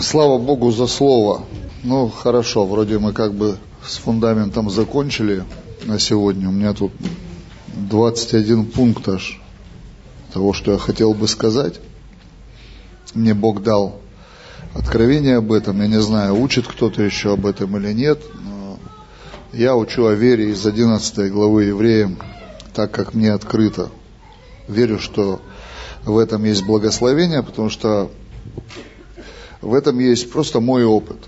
Слава Богу за слово. Ну, хорошо, вроде мы как бы с фундаментом закончили на сегодня. У меня тут 21 пункт аж того, что я хотел бы сказать. Мне Бог дал откровение об этом. Я не знаю, учит кто-то еще об этом или нет. Но я учу о вере из 11 главы Евреям, так как мне открыто. Верю, что в этом есть благословение, потому что в этом есть просто мой опыт.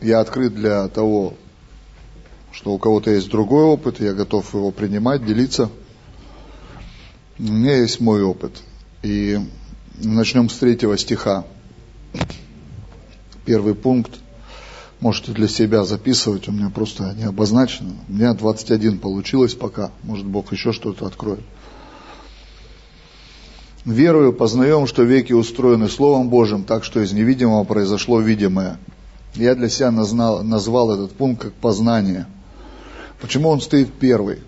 Я открыт для того, что у кого-то есть другой опыт, я готов его принимать, делиться. У меня есть мой опыт. И начнем с третьего стиха. Первый пункт. Можете для себя записывать, у меня просто не обозначено. У меня 21 получилось пока. Может, Бог еще что-то откроет. Верую, познаем, что веки устроены Словом Божьим, так что из невидимого произошло видимое. Я для себя назнал, назвал этот пункт как познание. Почему он стоит первый?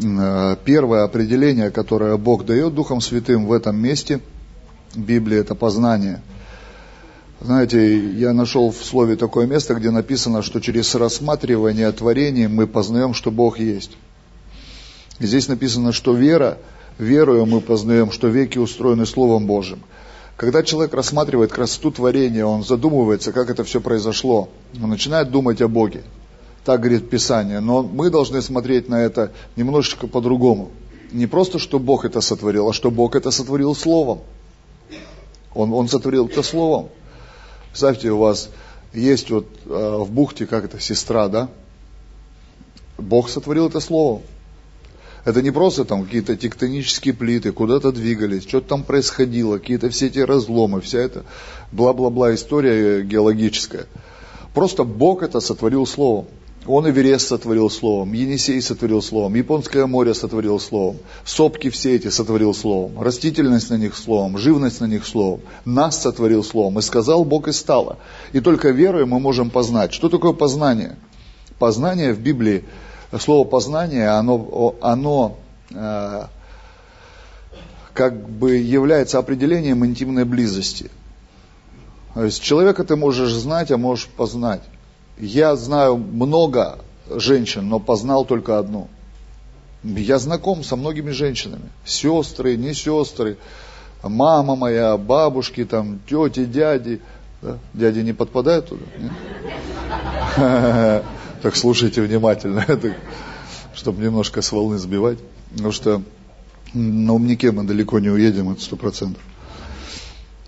Э, первое определение, которое Бог дает Духом Святым в этом месте Библии, это познание. Знаете, я нашел в слове такое место, где написано, что через рассматривание творений мы познаем, что Бог есть. И здесь написано, что вера – верою мы познаем, что веки устроены Словом Божьим. Когда человек рассматривает красоту творения, он задумывается, как это все произошло. Он начинает думать о Боге. Так говорит Писание. Но мы должны смотреть на это немножечко по-другому. Не просто, что Бог это сотворил, а что Бог это сотворил Словом. Он, он сотворил это Словом. Представьте, у вас есть вот э, в бухте, как это, сестра, да? Бог сотворил это Словом. Это не просто там какие-то тектонические плиты, куда-то двигались, что-то там происходило, какие-то все эти разломы, вся эта бла-бла-бла история геологическая. Просто Бог это сотворил словом. Он Эверест сотворил словом, Енисей сотворил словом, Японское море сотворил словом, сопки все эти сотворил словом, растительность на них словом, живность на них словом, нас сотворил словом. И сказал Бог и стало. И только верой мы можем познать. Что такое познание? Познание в Библии слово познание, оно, оно э, как бы является определением интимной близости. То есть человека ты можешь знать, а можешь познать. Я знаю много женщин, но познал только одну. Я знаком со многими женщинами. Сестры, не сестры, мама моя, бабушки, там, тети, дяди. Да? Дяди не подпадают туда? Нет? Так слушайте внимательно, чтобы немножко с волны сбивать. Потому что на умнике мы далеко не уедем, это сто процентов.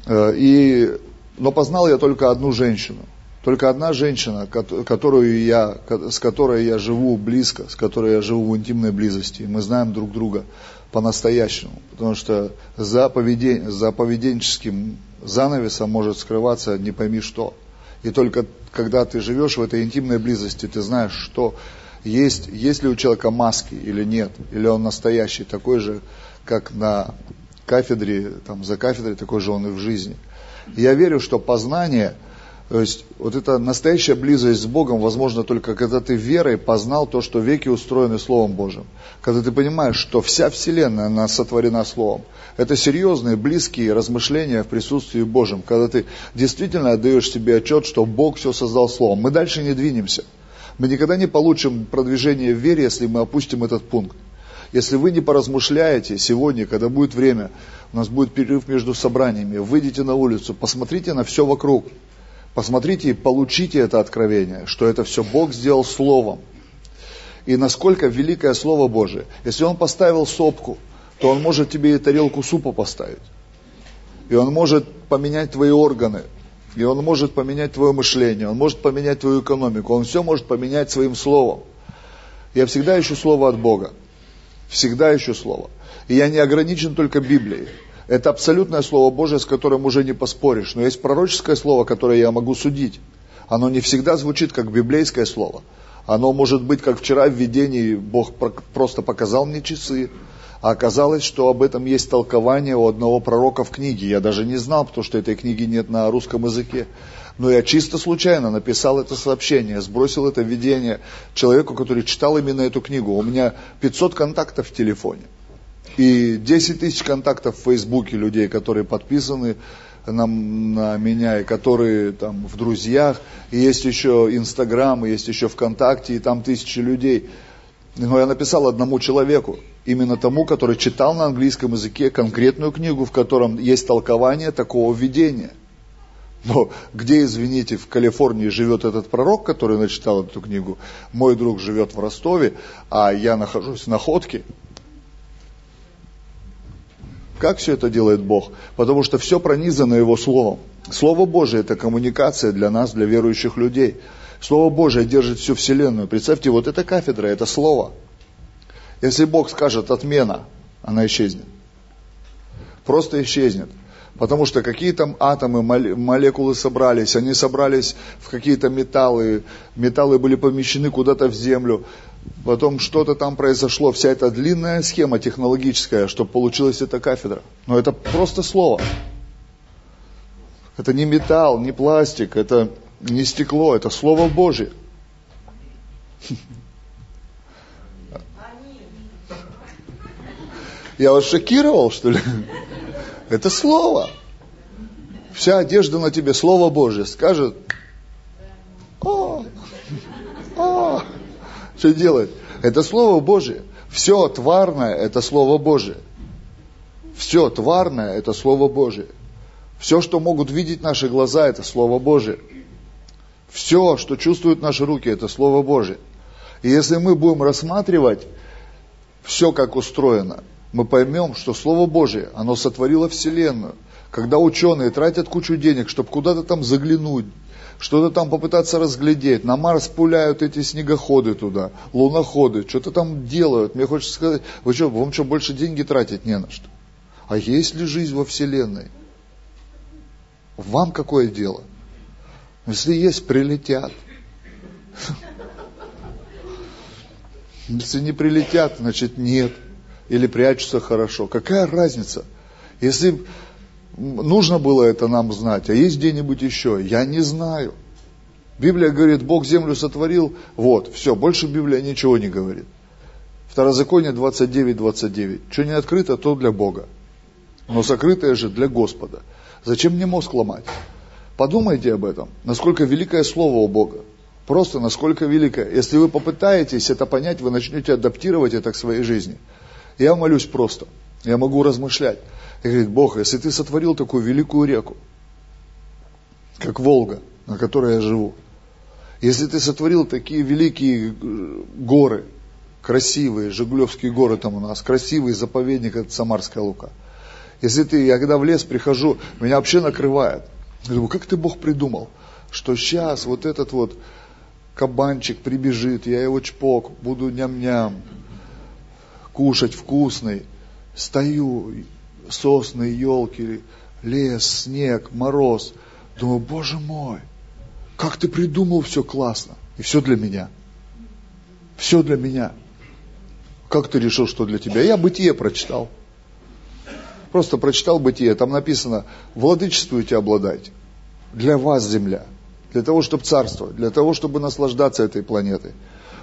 Э, и, но познал я только одну женщину. Только одна женщина, которую я, с которой я живу близко, с которой я живу в интимной близости. Мы знаем друг друга по-настоящему. Потому что за, поведен, за поведенческим занавесом может скрываться не пойми что. И только когда ты живешь в этой интимной близости, ты знаешь, что есть, есть ли у человека маски или нет, или он настоящий, такой же, как на кафедре, там, за кафедрой, такой же он и в жизни. Я верю, что познание – то есть вот эта настоящая близость с Богом возможно только когда ты верой познал то, что веки устроены Словом Божьим. Когда ты понимаешь, что вся Вселенная, она сотворена Словом. Это серьезные, близкие размышления в присутствии Божьем. Когда ты действительно отдаешь себе отчет, что Бог все создал Словом. Мы дальше не двинемся. Мы никогда не получим продвижение в вере, если мы опустим этот пункт. Если вы не поразмышляете сегодня, когда будет время, у нас будет перерыв между собраниями, выйдите на улицу, посмотрите на все вокруг. Посмотрите и получите это откровение, что это все Бог сделал Словом. И насколько великое Слово Божие. Если Он поставил сопку, то Он может тебе и тарелку супа поставить. И Он может поменять твои органы. И Он может поменять твое мышление. Он может поменять твою экономику. Он все может поменять своим Словом. Я всегда ищу Слово от Бога. Всегда ищу Слово. И я не ограничен только Библией. Это абсолютное Слово Божие, с которым уже не поспоришь. Но есть пророческое Слово, которое я могу судить. Оно не всегда звучит как библейское Слово. Оно может быть, как вчера в видении Бог просто показал мне часы, а оказалось, что об этом есть толкование у одного пророка в книге. Я даже не знал, потому что этой книги нет на русском языке. Но я чисто случайно написал это сообщение, сбросил это видение человеку, который читал именно эту книгу. У меня 500 контактов в телефоне и 10 тысяч контактов в Фейсбуке людей, которые подписаны на, на меня, и которые там в друзьях, и есть еще Инстаграм, и есть еще ВКонтакте, и там тысячи людей. Но я написал одному человеку, именно тому, который читал на английском языке конкретную книгу, в котором есть толкование такого видения. Но где, извините, в Калифорнии живет этот пророк, который начитал эту книгу? Мой друг живет в Ростове, а я нахожусь в Находке. Как все это делает Бог? Потому что все пронизано Его Словом. Слово Божие – это коммуникация для нас, для верующих людей. Слово Божие держит всю Вселенную. Представьте, вот эта кафедра – это Слово. Если Бог скажет «отмена», она исчезнет. Просто исчезнет. Потому что какие там атомы, молекулы собрались, они собрались в какие-то металлы, металлы были помещены куда-то в землю, потом что-то там произошло, вся эта длинная схема технологическая, чтобы получилась эта кафедра. Но это просто слово. Это не металл, не пластик, это не стекло, это Слово Божье. Я вас шокировал, что ли? Это Слово. Вся одежда на тебе, Слово Божье. Скажет, о, о, что делает? Это Слово Божье. Все тварное – это Слово Божье. Все тварное – это Слово Божье. Все, что могут видеть наши глаза, это Слово Божье. Все, что чувствуют наши руки, это Слово Божье. И если мы будем рассматривать все, как устроено, мы поймем, что Слово Божье, оно сотворило Вселенную. Когда ученые тратят кучу денег, чтобы куда-то там заглянуть, что-то там попытаться разглядеть, на Марс пуляют эти снегоходы туда, луноходы, что-то там делают. Мне хочется сказать, вы что, вам что, больше деньги тратить не на что? А есть ли жизнь во Вселенной? Вам какое дело? Если есть, прилетят. Если не прилетят, значит нет или прячутся хорошо. Какая разница? Если нужно было это нам знать, а есть где-нибудь еще, я не знаю. Библия говорит, Бог землю сотворил, вот, все, больше Библия ничего не говорит. Второзаконие 29, 29. Что не открыто, то для Бога. Но сокрытое же для Господа. Зачем мне мозг ломать? Подумайте об этом, насколько великое Слово у Бога. Просто насколько великое. Если вы попытаетесь это понять, вы начнете адаптировать это к своей жизни. Я молюсь просто. Я могу размышлять. И говорит, Бог, если ты сотворил такую великую реку, как Волга, на которой я живу, если ты сотворил такие великие э, горы, красивые, Жигулевские горы там у нас, красивый заповедник, это Самарская Лука. Если ты, я когда в лес прихожу, меня вообще накрывает. Я думаю, как ты Бог придумал, что сейчас вот этот вот кабанчик прибежит, я его чпок, буду ням-ням, кушать вкусный. Стою, сосны, елки, лес, снег, мороз. Думаю, боже мой, как ты придумал все классно. И все для меня. Все для меня. Как ты решил, что для тебя? Я бытие прочитал. Просто прочитал бытие. Там написано, владычествуйте, обладайте. Для вас земля. Для того, чтобы царствовать. Для того, чтобы наслаждаться этой планетой.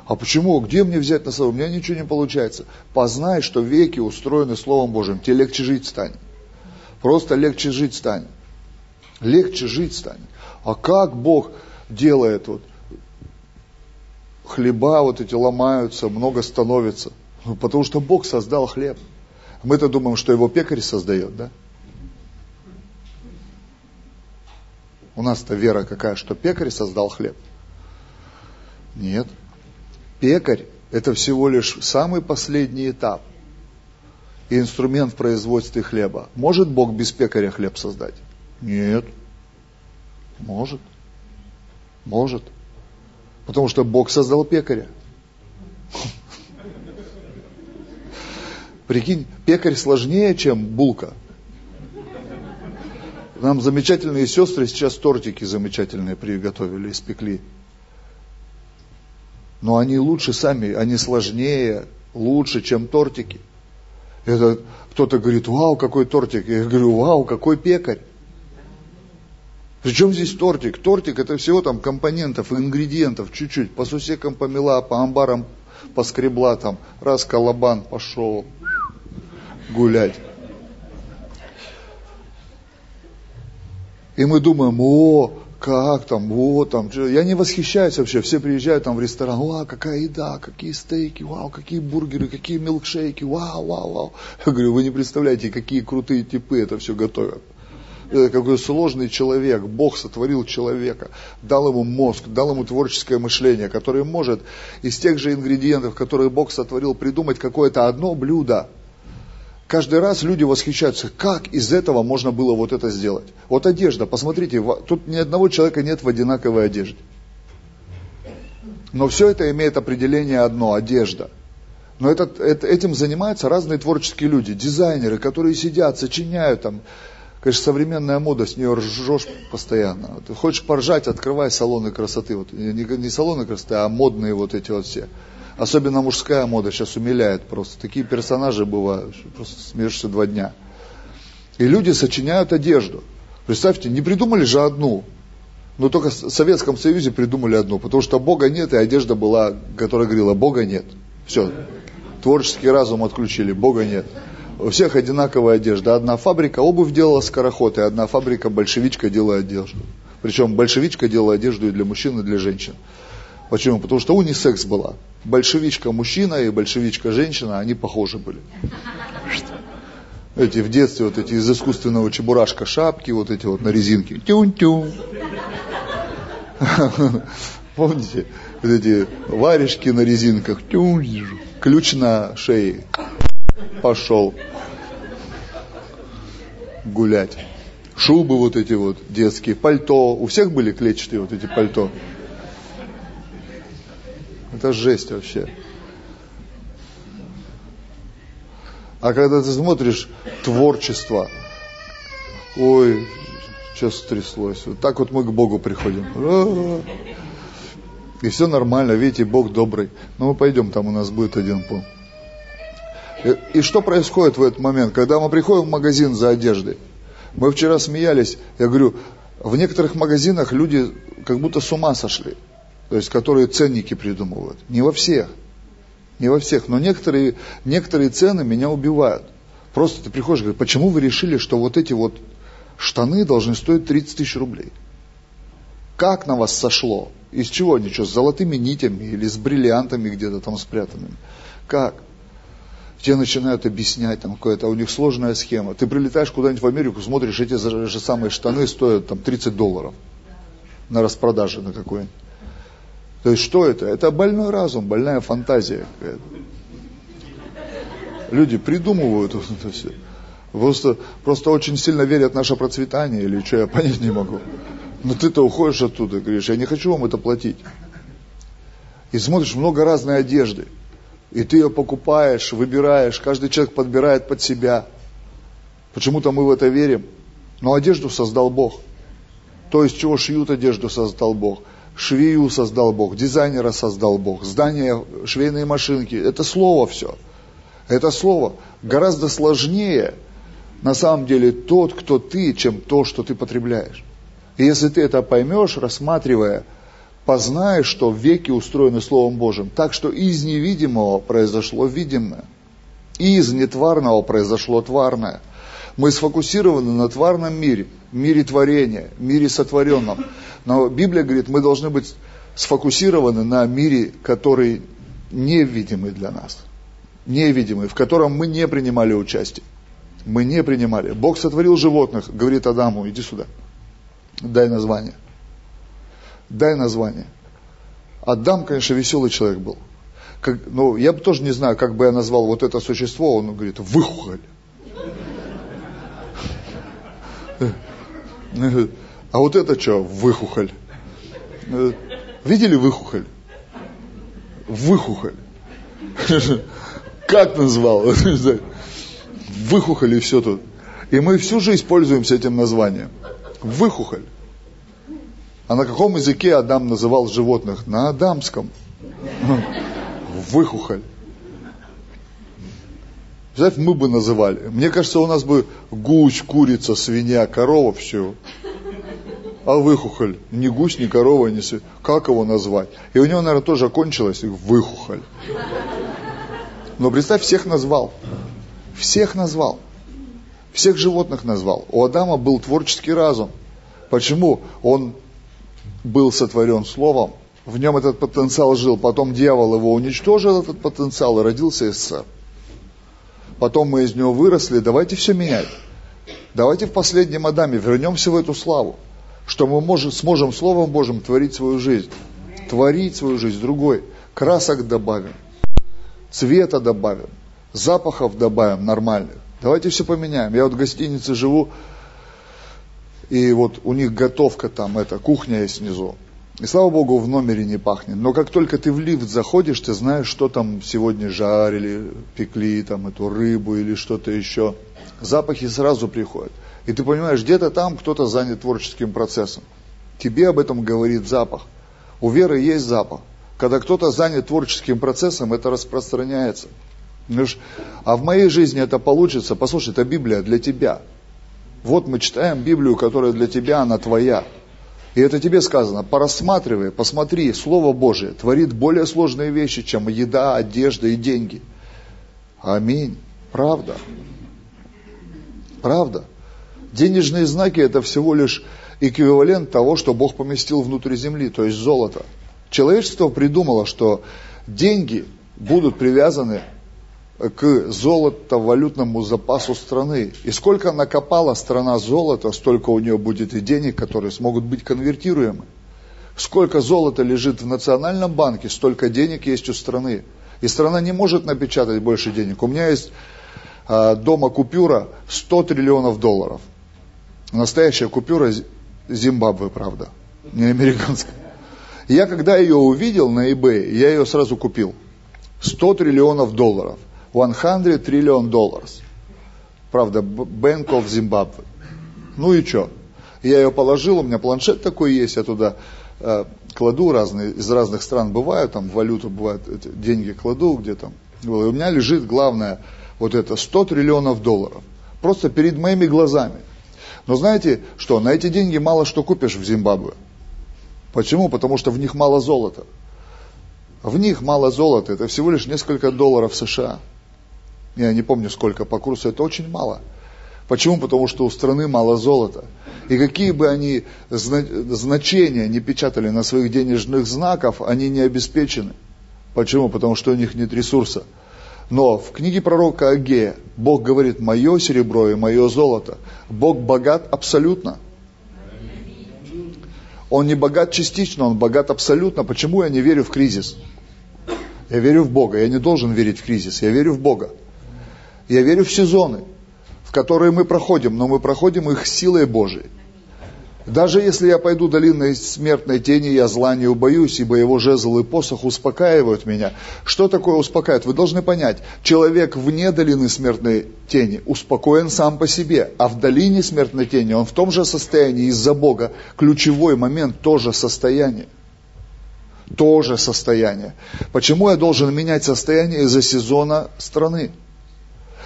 А почему? Где мне взять на слово? У меня ничего не получается. Познай, что веки устроены Словом Божьим. Тебе легче жить станет. Просто легче жить станет. Легче жить станет. А как Бог делает вот хлеба вот эти ломаются, много становится? Ну, потому что Бог создал хлеб. Мы-то думаем, что его пекарь создает, да? У нас-то вера какая, что пекарь создал хлеб. Нет. Пекарь – это всего лишь самый последний этап и инструмент в производстве хлеба. Может Бог без пекаря хлеб создать? Нет. Может. Может. Потому что Бог создал пекаря. Прикинь, пекарь сложнее, чем булка. Нам замечательные сестры сейчас тортики замечательные приготовили, испекли но они лучше сами, они сложнее, лучше, чем тортики. Это кто-то говорит, вау, какой тортик. Я говорю, вау, какой пекарь. Причем здесь тортик? Тортик это всего там компонентов, ингредиентов, чуть-чуть. По сусекам помела, по амбарам поскребла там. Раз колобан пошел гулять. И мы думаем, о, как там, вот там. Я не восхищаюсь вообще. Все приезжают там в ресторан, вау, какая еда, какие стейки, вау, какие бургеры, какие милкшейки, вау, вау, вау. Я говорю, вы не представляете, какие крутые типы это все готовят. Это какой сложный человек. Бог сотворил человека, дал ему мозг, дал ему творческое мышление, которое может из тех же ингредиентов, которые Бог сотворил, придумать какое-то одно блюдо, Каждый раз люди восхищаются, как из этого можно было вот это сделать. Вот одежда, посмотрите, тут ни одного человека нет в одинаковой одежде. Но все это имеет определение одно – одежда. Но это, это, этим занимаются разные творческие люди, дизайнеры, которые сидят, сочиняют там. Конечно, современная мода, с нее ржешь постоянно. Ты хочешь поржать, открывай салоны красоты. Вот, не, не салоны красоты, а модные вот эти вот все. Особенно мужская мода сейчас умиляет просто. Такие персонажи бывают, просто смеешься два дня. И люди сочиняют одежду. Представьте, не придумали же одну. Но только в Советском Союзе придумали одну, потому что Бога нет, и одежда была, которая говорила, Бога нет. Все. Творческий разум отключили, Бога нет. У всех одинаковая одежда. Одна фабрика обувь делала скороход, и одна фабрика большевичка делала одежду. Причем большевичка делала одежду и для мужчин, и для женщин. Почему? Потому что унисекс была. Большевичка мужчина и большевичка женщина, они похожи были. Эти в детстве вот эти из искусственного чебурашка шапки, вот эти вот на резинке. Тюн-тюн. Помните? Вот эти варежки на резинках. Тюн. Ключ на шее. Пошел гулять. Шубы вот эти вот детские, пальто. У всех были клетчатые вот эти пальто. Это жесть вообще. А когда ты смотришь творчество, ой, что стряслось. Вот так вот мы к Богу приходим. И все нормально, видите, Бог добрый. Но мы пойдем, там у нас будет один пункт. И, и что происходит в этот момент, когда мы приходим в магазин за одеждой? Мы вчера смеялись, я говорю, в некоторых магазинах люди как будто с ума сошли то есть которые ценники придумывают. Не во всех. Не во всех. Но некоторые, некоторые цены меня убивают. Просто ты приходишь и говоришь, почему вы решили, что вот эти вот штаны должны стоить 30 тысяч рублей? Как на вас сошло? Из чего они? Что, с золотыми нитями или с бриллиантами где-то там спрятанными? Как? Тебе начинают объяснять, там какая-то у них сложная схема. Ты прилетаешь куда-нибудь в Америку, смотришь, эти же самые штаны стоят там 30 долларов на распродаже на какой-нибудь. То есть что это? Это больной разум, больная фантазия. Люди придумывают это все. Просто, просто очень сильно верят в наше процветание или что, я понять не могу. Но ты-то уходишь оттуда и говоришь, я не хочу вам это платить. И смотришь много разной одежды. И ты ее покупаешь, выбираешь, каждый человек подбирает под себя. Почему-то мы в это верим. Но одежду создал Бог. То, из чего шьют одежду, создал Бог – швею создал Бог, дизайнера создал Бог, здание, швейные машинки. Это слово все. Это слово. Гораздо сложнее на самом деле тот, кто ты, чем то, что ты потребляешь. И если ты это поймешь, рассматривая, познаешь, что веки устроены Словом Божьим, так что из невидимого произошло видимое, из нетварного произошло тварное – мы сфокусированы на тварном мире, мире творения, мире сотворенном. Но Библия говорит, мы должны быть сфокусированы на мире, который невидимый для нас. Невидимый, в котором мы не принимали участие. Мы не принимали. Бог сотворил животных, говорит Адаму, иди сюда. Дай название. Дай название. Адам, конечно, веселый человек был. Как, ну, я бы тоже не знаю, как бы я назвал вот это существо, он говорит, выхухоль. А вот это что, выхухоль? Видели выхухоль? Выхухоль. Как назвал? Выхухоль и все тут. И мы всю жизнь пользуемся этим названием. Выхухоль. А на каком языке Адам называл животных? На адамском. Выхухоль. Знаете, мы бы называли. Мне кажется, у нас бы гусь, курица, свинья, корова, все. А выхухоль. Ни гусь, ни корова, ни свинья. Как его назвать? И у него, наверное, тоже окончилось выхухоль. Но представь, всех назвал. Всех назвал. Всех животных назвал. У Адама был творческий разум. Почему? Он был сотворен Словом, в нем этот потенциал жил, потом дьявол его уничтожил, этот потенциал, и родился СССР. Потом мы из него выросли, давайте все менять. Давайте в последнем Адаме вернемся в эту славу, что мы можем, сможем Словом Божьим творить свою жизнь. Творить свою жизнь другой. Красок добавим, цвета добавим, запахов добавим нормальных. Давайте все поменяем. Я вот в гостинице живу, и вот у них готовка там, это кухня есть внизу. И слава богу, в номере не пахнет. Но как только ты в лифт заходишь, ты знаешь, что там сегодня жарили, пекли там эту рыбу или что-то еще. Запахи сразу приходят. И ты понимаешь, где-то там кто-то занят творческим процессом. Тебе об этом говорит запах. У веры есть запах. Когда кто-то занят творческим процессом, это распространяется. А в моей жизни это получится. Послушай, это Библия для тебя. Вот мы читаем Библию, которая для тебя, она твоя. И это тебе сказано, порассматривай, посмотри, Слово Божие творит более сложные вещи, чем еда, одежда и деньги. Аминь. Правда. Правда. Денежные знаки это всего лишь эквивалент того, что Бог поместил внутрь земли, то есть золото. Человечество придумало, что деньги будут привязаны к золото-валютному запасу страны. И сколько накопала страна золота, столько у нее будет и денег, которые смогут быть конвертируемы. Сколько золота лежит в национальном банке, столько денег есть у страны. И страна не может напечатать больше денег. У меня есть э, дома купюра 100 триллионов долларов. Настоящая купюра Зимбабве, правда, не американская. Я когда ее увидел на eBay, я ее сразу купил. 100 триллионов долларов. 100 триллион долларов. Правда, Bank of Zimbabwe. Ну и что? Я ее положил, у меня планшет такой есть, я туда э, кладу разные, из разных стран бывают, там валюту бывает, деньги кладу где там. И у меня лежит главное, вот это 100 триллионов долларов. Просто перед моими глазами. Но знаете что, на эти деньги мало что купишь в Зимбабве. Почему? Потому что в них мало золота. В них мало золота, это всего лишь несколько долларов США я не помню сколько по курсу, это очень мало. Почему? Потому что у страны мало золота. И какие бы они значения не печатали на своих денежных знаков, они не обеспечены. Почему? Потому что у них нет ресурса. Но в книге пророка Агея Бог говорит, мое серебро и мое золото. Бог богат абсолютно. Он не богат частично, он богат абсолютно. Почему я не верю в кризис? Я верю в Бога. Я не должен верить в кризис. Я верю в Бога. Я верю в сезоны, в которые мы проходим, но мы проходим их силой Божией. Даже если я пойду долиной смертной тени, я зла не убоюсь, ибо его жезл и посох успокаивают меня. Что такое успокаивает? Вы должны понять, человек вне долины смертной тени успокоен сам по себе, а в долине смертной тени он в том же состоянии из-за Бога. Ключевой момент тоже состояние. тоже состояние. Почему я должен менять состояние из-за сезона страны?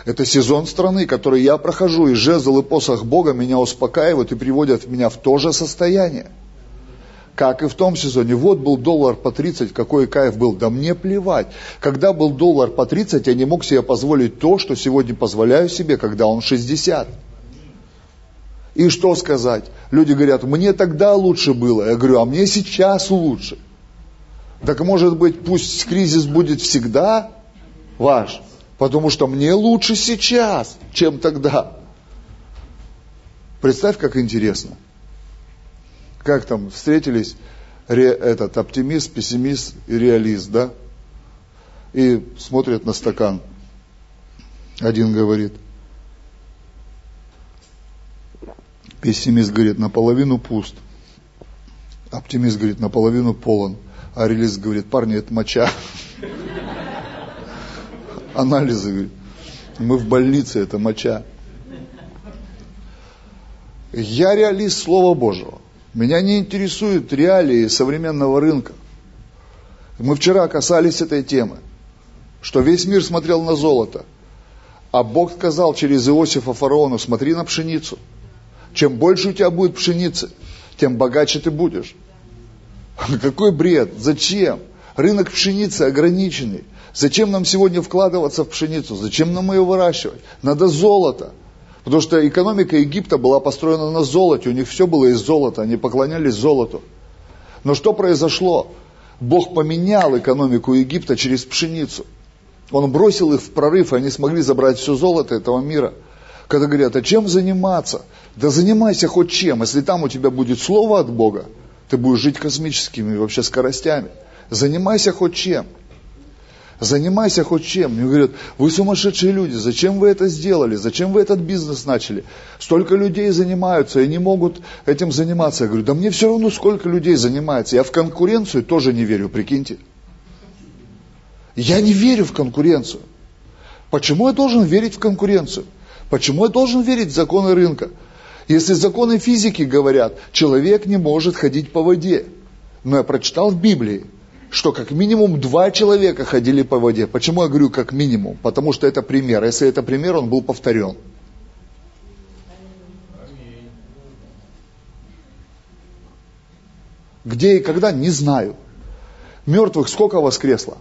Это сезон страны, который я прохожу, и жезл и посох Бога меня успокаивают и приводят меня в то же состояние. Как и в том сезоне. Вот был доллар по 30, какой кайф был. Да мне плевать. Когда был доллар по 30, я не мог себе позволить то, что сегодня позволяю себе, когда он 60. И что сказать? Люди говорят, мне тогда лучше было. Я говорю, а мне сейчас лучше. Так может быть, пусть кризис будет всегда ваш. Потому что мне лучше сейчас, чем тогда. Представь, как интересно. Как там встретились ре, этот оптимист, пессимист и реалист, да? И смотрят на стакан. Один говорит, пессимист говорит, наполовину пуст. Оптимист говорит, наполовину полон. А реалист говорит, парни, это моча анализы. Мы в больнице, это моча. Я реалист Слова Божьего. Меня не интересуют реалии современного рынка. Мы вчера касались этой темы, что весь мир смотрел на золото, а Бог сказал через Иосифа фараону, смотри на пшеницу. Чем больше у тебя будет пшеницы, тем богаче ты будешь. Какой бред? Зачем? Рынок пшеницы ограниченный. Зачем нам сегодня вкладываться в пшеницу? Зачем нам ее выращивать? Надо золото. Потому что экономика Египта была построена на золоте, у них все было из золота, они поклонялись золоту. Но что произошло? Бог поменял экономику Египта через пшеницу. Он бросил их в прорыв, и они смогли забрать все золото этого мира. Когда говорят, а чем заниматься? Да занимайся хоть чем. Если там у тебя будет слово от Бога, ты будешь жить космическими вообще скоростями. Занимайся хоть чем. Занимайся хоть чем. Мне говорят, вы сумасшедшие люди, зачем вы это сделали? Зачем вы этот бизнес начали? Столько людей занимаются и не могут этим заниматься. Я говорю, да мне все равно, сколько людей занимается. Я в конкуренцию тоже не верю, прикиньте. Я не верю в конкуренцию. Почему я должен верить в конкуренцию? Почему я должен верить в законы рынка? Если законы физики говорят, человек не может ходить по воде. Но я прочитал в Библии, что как минимум два человека ходили по воде. Почему я говорю как минимум? Потому что это пример. Если это пример, он был повторен. Где и когда, не знаю. Мертвых сколько воскресло?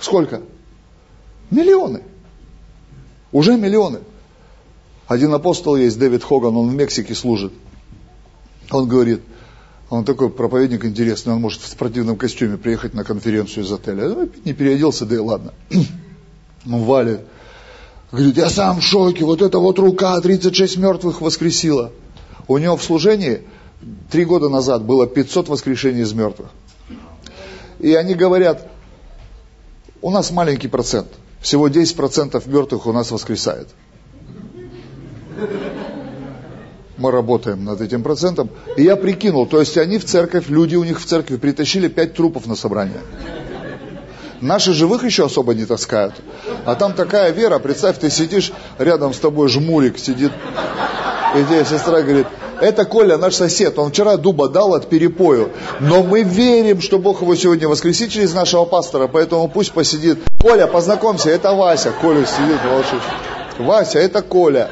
Сколько? Миллионы. Уже миллионы. Один апостол есть, Дэвид Хоган, он в Мексике служит. Он говорит, он такой проповедник интересный, он может в спортивном костюме приехать на конференцию из отеля. Ну, не переоделся, да и ладно. Он валит. Говорит, я сам в шоке, вот эта вот рука 36 мертвых воскресила. У него в служении три года назад было 500 воскрешений из мертвых. И они говорят, у нас маленький процент, всего 10% мертвых у нас воскресает мы работаем над этим процентом. И я прикинул, то есть они в церковь, люди у них в церкви притащили пять трупов на собрание. Наши живых еще особо не таскают. А там такая вера, представь, ты сидишь, рядом с тобой жмурик сидит. И тебе сестра говорит, это Коля, наш сосед, он вчера дуба дал от перепою. Но мы верим, что Бог его сегодня воскресит через нашего пастора, поэтому пусть посидит. Коля, познакомься, это Вася. Коля сидит, волшит. Вася, это Коля.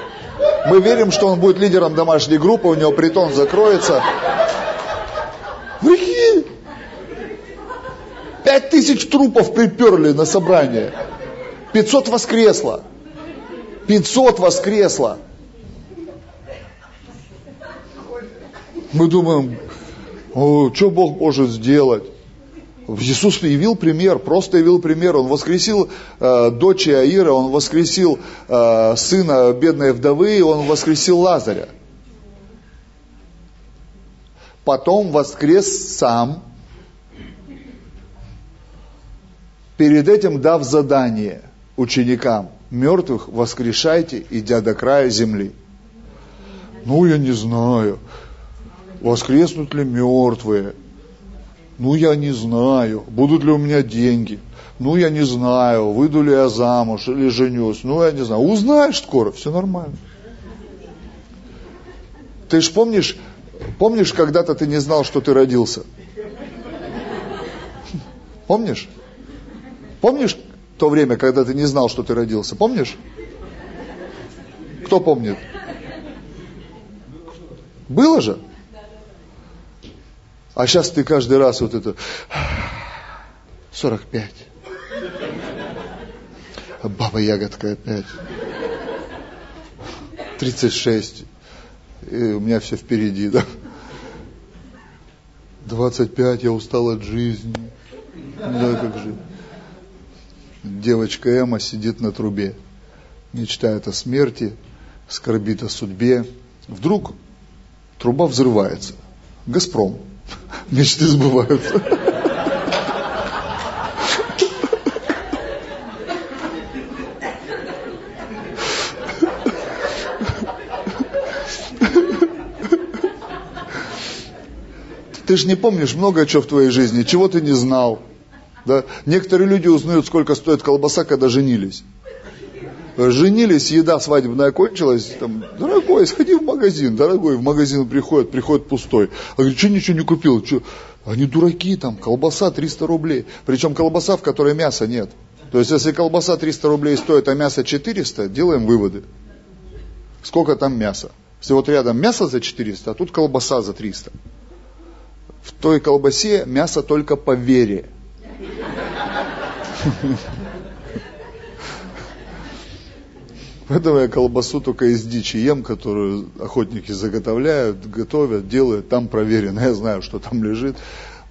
Мы верим, что он будет лидером домашней группы, у него притон закроется. Прикинь! Пять тысяч трупов приперли на собрание. Пятьсот воскресло. Пятьсот воскресло. Мы думаем, что Бог может сделать? Иисус явил пример, просто явил пример. Он воскресил э, дочь Аира, он воскресил э, сына бедной вдовы, он воскресил Лазаря. Потом воскрес сам, перед этим дав задание ученикам, мертвых воскрешайте, идя до края земли. Ну, я не знаю, воскреснут ли мертвые, ну, я не знаю, будут ли у меня деньги. Ну, я не знаю, выйду ли я замуж или женюсь. Ну, я не знаю. Узнаешь скоро, все нормально. Ты ж помнишь, помнишь, когда-то ты не знал, что ты родился? Помнишь? Помнишь то время, когда ты не знал, что ты родился? Помнишь? Кто помнит? Было же? А сейчас ты каждый раз вот это 45. Баба ягодка опять. 36. И у меня все впереди, да. 25, я устал от жизни. Да, как же. Девочка Эма сидит на трубе, мечтает о смерти, скорбит о судьбе. Вдруг труба взрывается. Газпром мечты сбываются. Ты же не помнишь много чего в твоей жизни, чего ты не знал. Да? Некоторые люди узнают, сколько стоит колбаса, когда женились женились, еда свадебная кончилась, там, дорогой, сходи в магазин, дорогой, в магазин приходит, приходит пустой. А говорит, что ничего не купил? Что? Они дураки, там, колбаса 300 рублей. Причем колбаса, в которой мяса нет. То есть, если колбаса 300 рублей стоит, а мясо 400, делаем выводы. Сколько там мяса? Если вот рядом мясо за 400, а тут колбаса за 300. В той колбасе мясо только по вере. Поэтому я колбасу только из дичи ем, которую охотники заготовляют, готовят, делают. Там проверено, я знаю, что там лежит.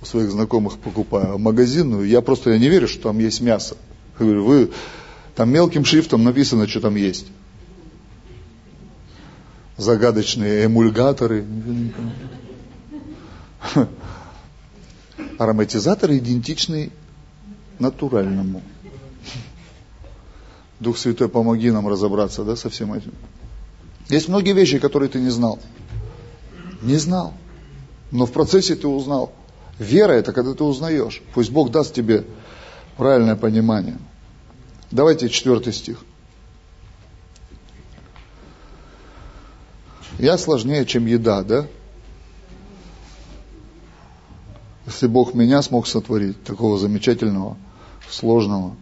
У своих знакомых покупаю. А магазинную, я просто я не верю, что там есть мясо. Я говорю, вы, там мелким шрифтом написано, что там есть. Загадочные эмульгаторы. Ароматизаторы идентичны натуральному. Дух Святой, помоги нам разобраться да, со всем этим. Есть многие вещи, которые ты не знал. Не знал. Но в процессе ты узнал. Вера это когда ты узнаешь. Пусть Бог даст тебе правильное понимание. Давайте четвертый стих. Я сложнее, чем еда, да? Если Бог меня смог сотворить, такого замечательного, сложного,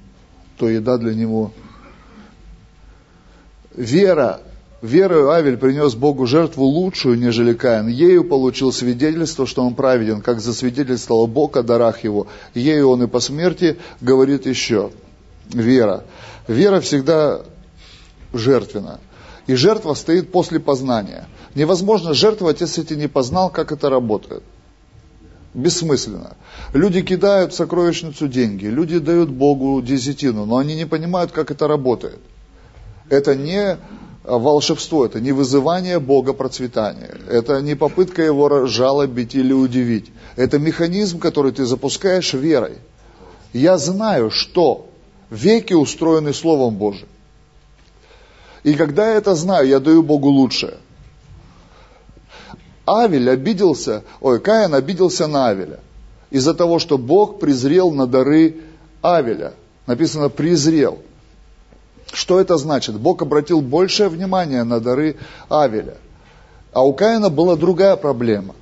то еда для Него вера, верою Авель принес Богу жертву лучшую, нежели Каин. Ею получил свидетельство, что он праведен, как засвидетельствовал Бог о дарах его. Ею он и по смерти говорит еще. Вера. Вера всегда жертвена. И жертва стоит после познания. Невозможно жертвовать, если ты не познал, как это работает. Бессмысленно. Люди кидают в сокровищницу деньги, люди дают Богу десятину, но они не понимают, как это работает. Это не волшебство, это не вызывание Бога процветания, это не попытка его жалобить или удивить. Это механизм, который ты запускаешь верой. Я знаю, что веки устроены Словом Божьим. И когда я это знаю, я даю Богу лучшее. Авель обиделся, ой, Каин обиделся на Авеля. Из-за того, что Бог презрел на дары Авеля. Написано «презрел». Что это значит? Бог обратил большее внимание на дары Авеля. А у Каина была другая проблема.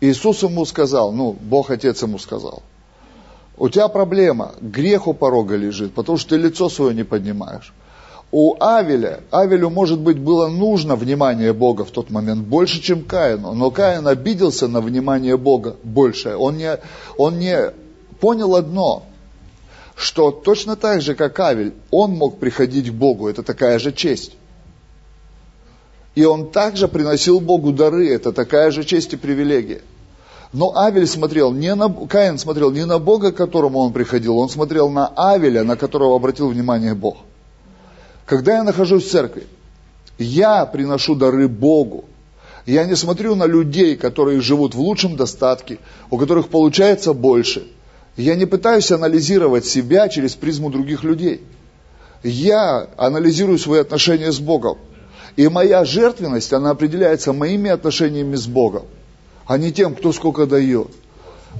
Иисус ему сказал, ну, Бог Отец ему сказал, у тебя проблема, грех у порога лежит, потому что ты лицо свое не поднимаешь. У Авеля, Авелю, может быть, было нужно внимание Бога в тот момент больше, чем Каину, но Каин обиделся на внимание Бога больше. Он не, он не понял одно, что точно так же, как Авель, он мог приходить к Богу, это такая же честь. И он также приносил Богу дары, это такая же честь и привилегия. Но Авель смотрел не на, Каин смотрел не на Бога, к которому он приходил, он смотрел на Авеля, на которого обратил внимание Бог. Когда я нахожусь в церкви, я приношу дары Богу. Я не смотрю на людей, которые живут в лучшем достатке, у которых получается больше – я не пытаюсь анализировать себя через призму других людей. Я анализирую свои отношения с Богом. И моя жертвенность, она определяется моими отношениями с Богом, а не тем, кто сколько дает.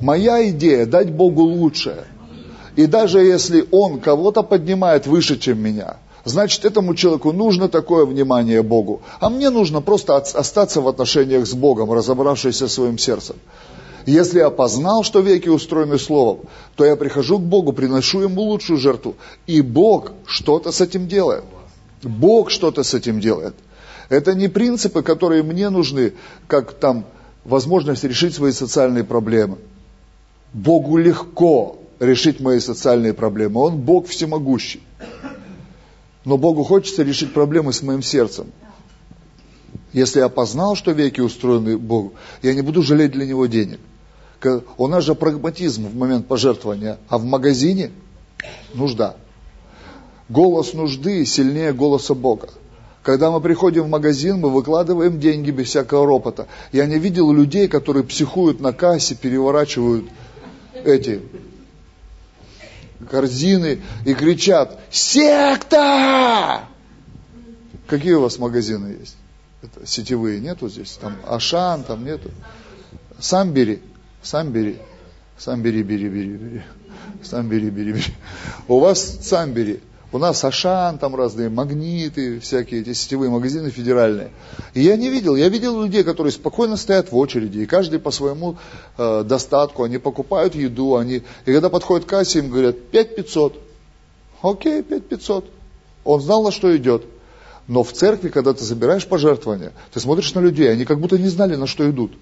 Моя идея – дать Богу лучшее. И даже если Он кого-то поднимает выше, чем меня, значит, этому человеку нужно такое внимание Богу. А мне нужно просто остаться в отношениях с Богом, разобравшись со своим сердцем. Если я познал, что веки устроены Словом, то я прихожу к Богу, приношу Ему лучшую жертву. И Бог что-то с этим делает. Бог что-то с этим делает. Это не принципы, которые мне нужны, как там возможность решить свои социальные проблемы. Богу легко решить мои социальные проблемы. Он Бог всемогущий. Но Богу хочется решить проблемы с моим сердцем. Если я познал, что веки устроены Богу, я не буду жалеть для Него денег. У нас же прагматизм в момент пожертвования, а в магазине нужда. Голос нужды сильнее голоса Бога. Когда мы приходим в магазин, мы выкладываем деньги без всякого ропота. Я не видел людей, которые психуют на кассе, переворачивают эти корзины и кричат «Секта!» Какие у вас магазины есть? Это сетевые нету здесь? Там Ашан, там нету. Сам бери. Сам бери. Сам бери, бери, бери, бери. Сам бери, бери, бери. У вас сам бери. У нас Ашан, там разные магниты, всякие эти сетевые магазины федеральные. И я не видел, я видел людей, которые спокойно стоят в очереди, и каждый по своему э, достатку, они покупают еду, они, и когда подходят к кассе, им говорят 5500. Окей, 5500. Он знал, на что идет. Но в церкви, когда ты забираешь пожертвования, ты смотришь на людей, они как будто не знали, на что идут.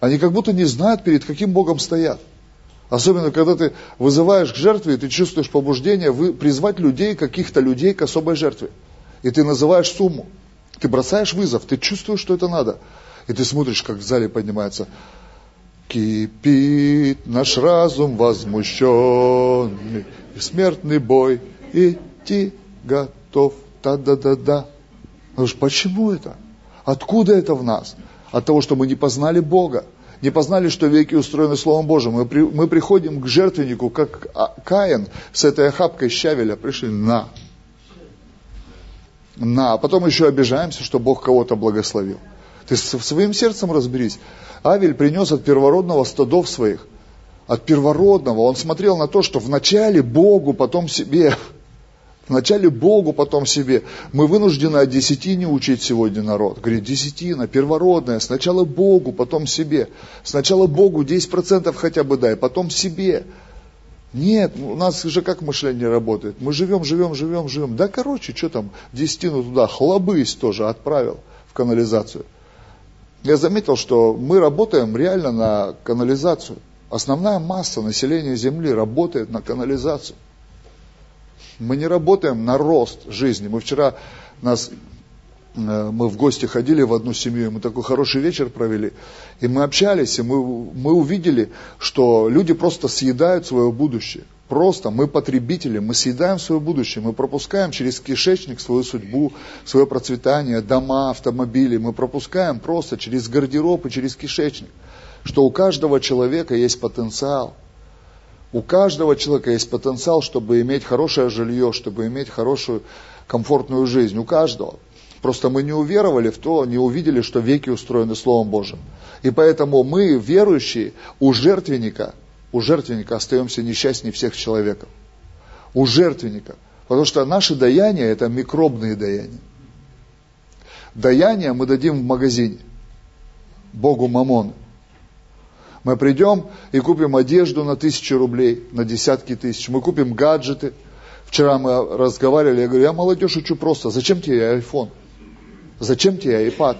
Они как будто не знают, перед каким Богом стоят. Особенно, когда ты вызываешь к жертве, ты чувствуешь побуждение призвать людей, каких-то людей к особой жертве. И ты называешь сумму. Ты бросаешь вызов, ты чувствуешь, что это надо. И ты смотришь, как в зале поднимается. Кипит наш разум возмущенный, и смертный бой идти готов. Та-да-да-да. Почему это? Откуда это в нас? От того, что мы не познали Бога не познали, что веки устроены Словом Божьим. Мы, при, мы приходим к жертвеннику, как а, Каин с этой охапкой щавеля пришли на. На. А потом еще обижаемся, что Бог кого-то благословил. Ты своим сердцем разберись. Авель принес от первородного стадов своих. От первородного. Он смотрел на то, что вначале Богу, потом себе. Вначале Богу, потом себе. Мы вынуждены о десятине учить сегодня народ. Говорит, десятина, первородная, сначала Богу, потом себе. Сначала Богу 10% хотя бы дай, потом себе. Нет, у нас же как мышление работает? Мы живем, живем, живем, живем. Да, короче, что там, десятину туда, хлобысь тоже отправил в канализацию. Я заметил, что мы работаем реально на канализацию. Основная масса населения Земли работает на канализацию. Мы не работаем на рост жизни. Мы вчера нас э, мы в гости ходили в одну семью, мы такой хороший вечер провели, и мы общались, и мы, мы увидели, что люди просто съедают свое будущее. Просто мы потребители, мы съедаем свое будущее, мы пропускаем через кишечник свою судьбу, свое процветание, дома, автомобили, мы пропускаем просто через гардероб и через кишечник, что у каждого человека есть потенциал – у каждого человека есть потенциал, чтобы иметь хорошее жилье, чтобы иметь хорошую, комфортную жизнь. У каждого. Просто мы не уверовали в то, не увидели, что веки устроены Словом Божьим. И поэтому мы, верующие, у жертвенника, у жертвенника остаемся несчастнее всех человеков. У жертвенника. Потому что наши даяния – это микробные даяния. Даяния мы дадим в магазине. Богу Мамону. Мы придем и купим одежду на тысячи рублей, на десятки тысяч. Мы купим гаджеты. Вчера мы разговаривали, я говорю, я молодежь учу просто, зачем тебе iPhone? Зачем тебе iPad?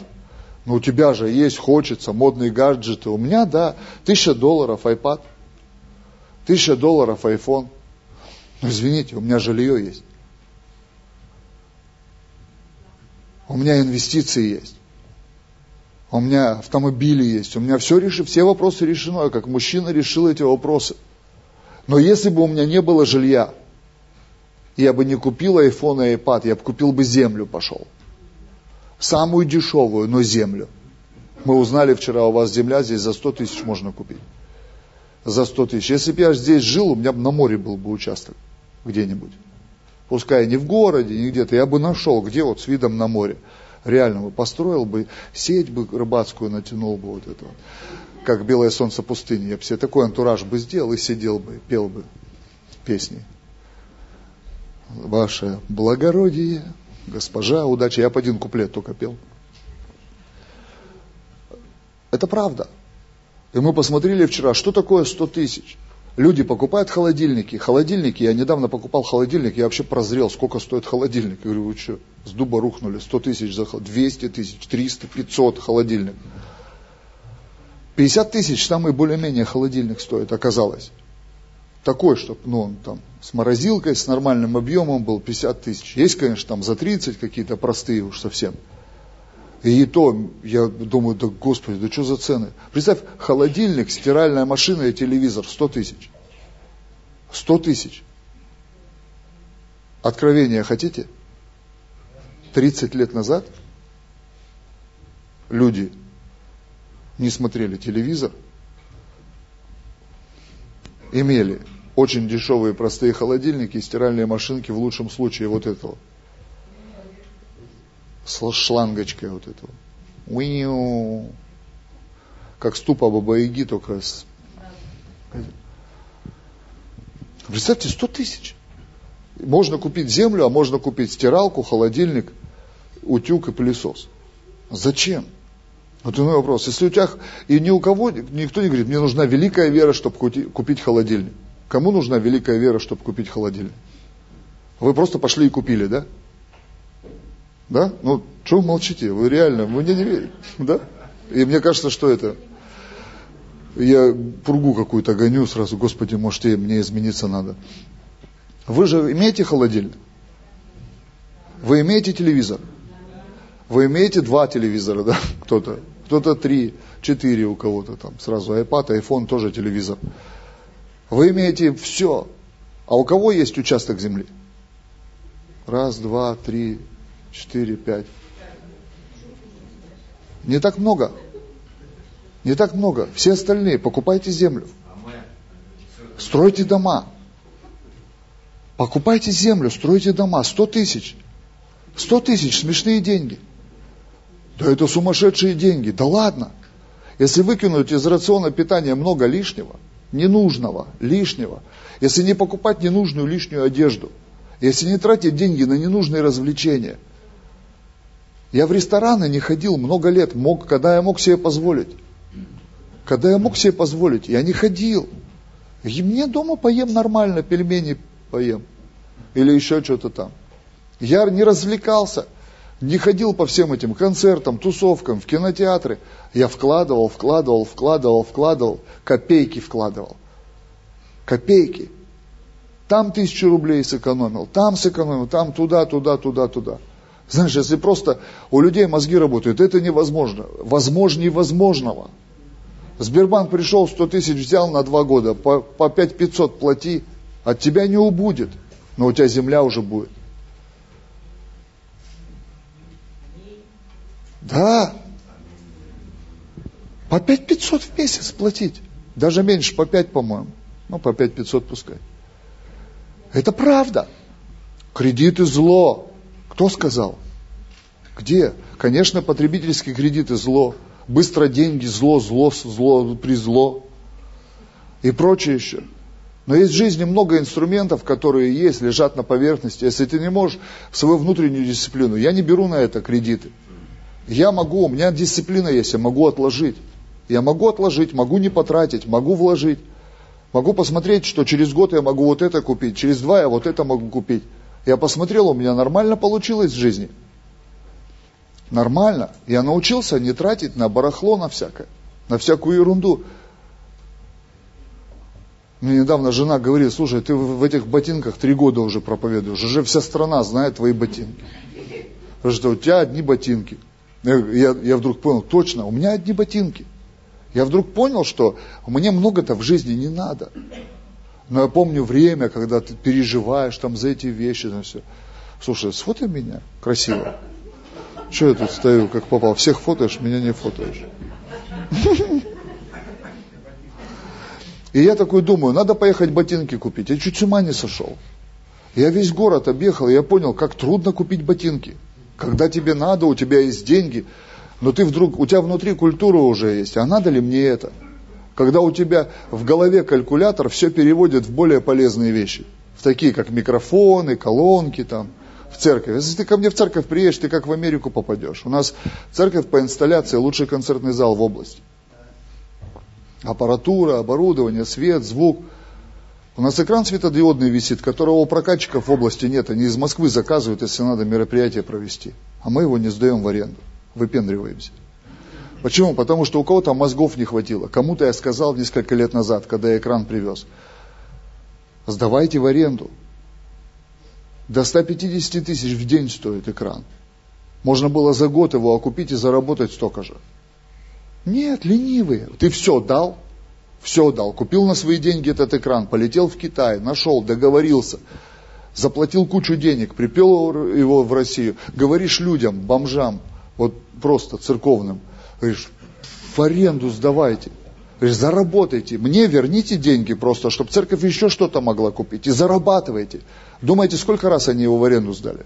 Ну, у тебя же есть, хочется, модные гаджеты. У меня, да, тысяча долларов iPad, тысяча долларов iPhone. Ну, извините, у меня жилье есть. У меня инвестиции есть у меня автомобили есть, у меня все, реши, все вопросы решены, я как мужчина решил эти вопросы. Но если бы у меня не было жилья, я бы не купил iPhone и iPad, я бы купил бы землю, пошел. Самую дешевую, но землю. Мы узнали вчера, у вас земля здесь за 100 тысяч можно купить. За 100 тысяч. Если бы я здесь жил, у меня бы на море был бы участок где-нибудь. Пускай не в городе, не где-то, я бы нашел, где вот с видом на море реально бы построил бы, сеть бы рыбацкую натянул бы вот это как белое солнце пустыни. Я бы себе такой антураж бы сделал и сидел бы, пел бы песни. Ваше благородие, госпожа, удача. Я по один куплет только пел. Это правда. И мы посмотрели вчера, что такое 100 тысяч. Люди покупают холодильники. Холодильники, я недавно покупал холодильник, я вообще прозрел, сколько стоит холодильник. Я говорю, вы что, с дуба рухнули, 100 тысяч за 200 тысяч, 300, 500 холодильник. 50 тысяч самый более-менее холодильник стоит, оказалось. Такой, чтобы, ну, он там с морозилкой, с нормальным объемом был 50 тысяч. Есть, конечно, там за 30 какие-то простые уж совсем. И то, я думаю, да господи, да что за цены? Представь, холодильник, стиральная машина и телевизор 100 тысяч. 100 тысяч. Откровение хотите? 30 лет назад люди не смотрели телевизор, имели очень дешевые простые холодильники и стиральные машинки в лучшем случае вот этого с шлангочкой вот этого. Уиу. Как ступа Баба-Яги, только с... Представьте, 100 тысяч. Можно купить землю, а можно купить стиралку, холодильник, утюг и пылесос. Зачем? Вот иной вопрос. Если у тебя, и ни у кого, никто не говорит, мне нужна великая вера, чтобы купить холодильник. Кому нужна великая вера, чтобы купить холодильник? Вы просто пошли и купили, да? Да? Ну, что вы молчите? Вы реально, вы мне не верите. Да? И мне кажется, что это... Я пругу какую-то гоню сразу, Господи, может, мне измениться надо. Вы же имеете холодильник? Вы имеете телевизор? Вы имеете два телевизора, да? Кто-то, кто-то три, четыре у кого-то там. Сразу iPad, iPhone, тоже телевизор. Вы имеете все. А у кого есть участок земли? Раз, два, три, четыре, пять. Не так много. Не так много. Все остальные, покупайте землю. Стройте дома. Покупайте землю, стройте дома. Сто тысяч. Сто тысяч, смешные деньги. Да это сумасшедшие деньги. Да ладно. Если выкинуть из рациона питания много лишнего, ненужного, лишнего, если не покупать ненужную лишнюю одежду, если не тратить деньги на ненужные развлечения. Я в рестораны не ходил много лет, мог, когда я мог себе позволить. Когда я мог себе позволить, я не ходил. И мне дома поем нормально, пельмени поем. Или еще что-то там. Я не развлекался, не ходил по всем этим концертам, тусовкам, в кинотеатры. Я вкладывал, вкладывал, вкладывал, вкладывал, копейки вкладывал. Копейки. Там тысячу рублей сэкономил, там сэкономил, там туда, туда, туда, туда. Знаешь, если просто у людей мозги работают, это невозможно. Возможнее возможного. Сбербанк пришел, 100 тысяч взял на два года, по, по 5 500 плати, от тебя не убудет, но у тебя земля уже будет. Да. По 5 500 в месяц платить. Даже меньше, по 5, по-моему. Ну, по 5 500 пускай. Это правда. Кредиты зло. Кто сказал? Где? Конечно, потребительские кредиты зло. Быстро деньги зло, зло, зло, призло. И прочее еще. Но есть в жизни много инструментов, которые есть, лежат на поверхности. Если ты не можешь в свою внутреннюю дисциплину, я не беру на это кредиты. Я могу, у меня дисциплина есть, я могу отложить. Я могу отложить, могу не потратить, могу вложить. Могу посмотреть, что через год я могу вот это купить, через два я вот это могу купить. Я посмотрел, у меня нормально получилось в жизни. Нормально. Я научился не тратить на барахло, на всякое, на всякую ерунду. Мне недавно жена говорит, слушай, ты в этих ботинках три года уже проповедуешь, уже вся страна знает твои ботинки. Потому что у тебя одни ботинки. Я, я вдруг понял, точно, у меня одни ботинки. Я вдруг понял, что мне много-то в жизни не надо. Но я помню время, когда ты переживаешь там за эти вещи, там все. Слушай, сфотай меня красиво. Что я тут стою, как попал? Всех фотоешь, меня не фотоешь. И я такой думаю, надо поехать ботинки купить. Я чуть с ума не сошел. Я весь город объехал, и я понял, как трудно купить ботинки. Когда тебе надо, у тебя есть деньги, но ты вдруг, у тебя внутри культура уже есть, а надо ли мне это? Когда у тебя в голове калькулятор все переводит в более полезные вещи. В такие, как микрофоны, колонки там, в церковь. Если ты ко мне в церковь приедешь, ты как в Америку попадешь. У нас церковь по инсталляции лучший концертный зал в области. Аппаратура, оборудование, свет, звук. У нас экран светодиодный висит, которого у прокатчиков в области нет. Они из Москвы заказывают, если надо мероприятие провести. А мы его не сдаем в аренду. Выпендриваемся. Почему? Потому что у кого-то мозгов не хватило. Кому-то я сказал несколько лет назад, когда я экран привез. Сдавайте в аренду. До 150 тысяч в день стоит экран. Можно было за год его окупить и заработать столько же. Нет, ленивые. Ты все дал, все дал. Купил на свои деньги этот экран, полетел в Китай, нашел, договорился. Заплатил кучу денег, припел его в Россию. Говоришь людям, бомжам, вот просто церковным, говоришь, в аренду сдавайте. Говоришь, заработайте, мне верните деньги просто, чтобы церковь еще что-то могла купить. И зарабатывайте. Думаете, сколько раз они его в аренду сдали?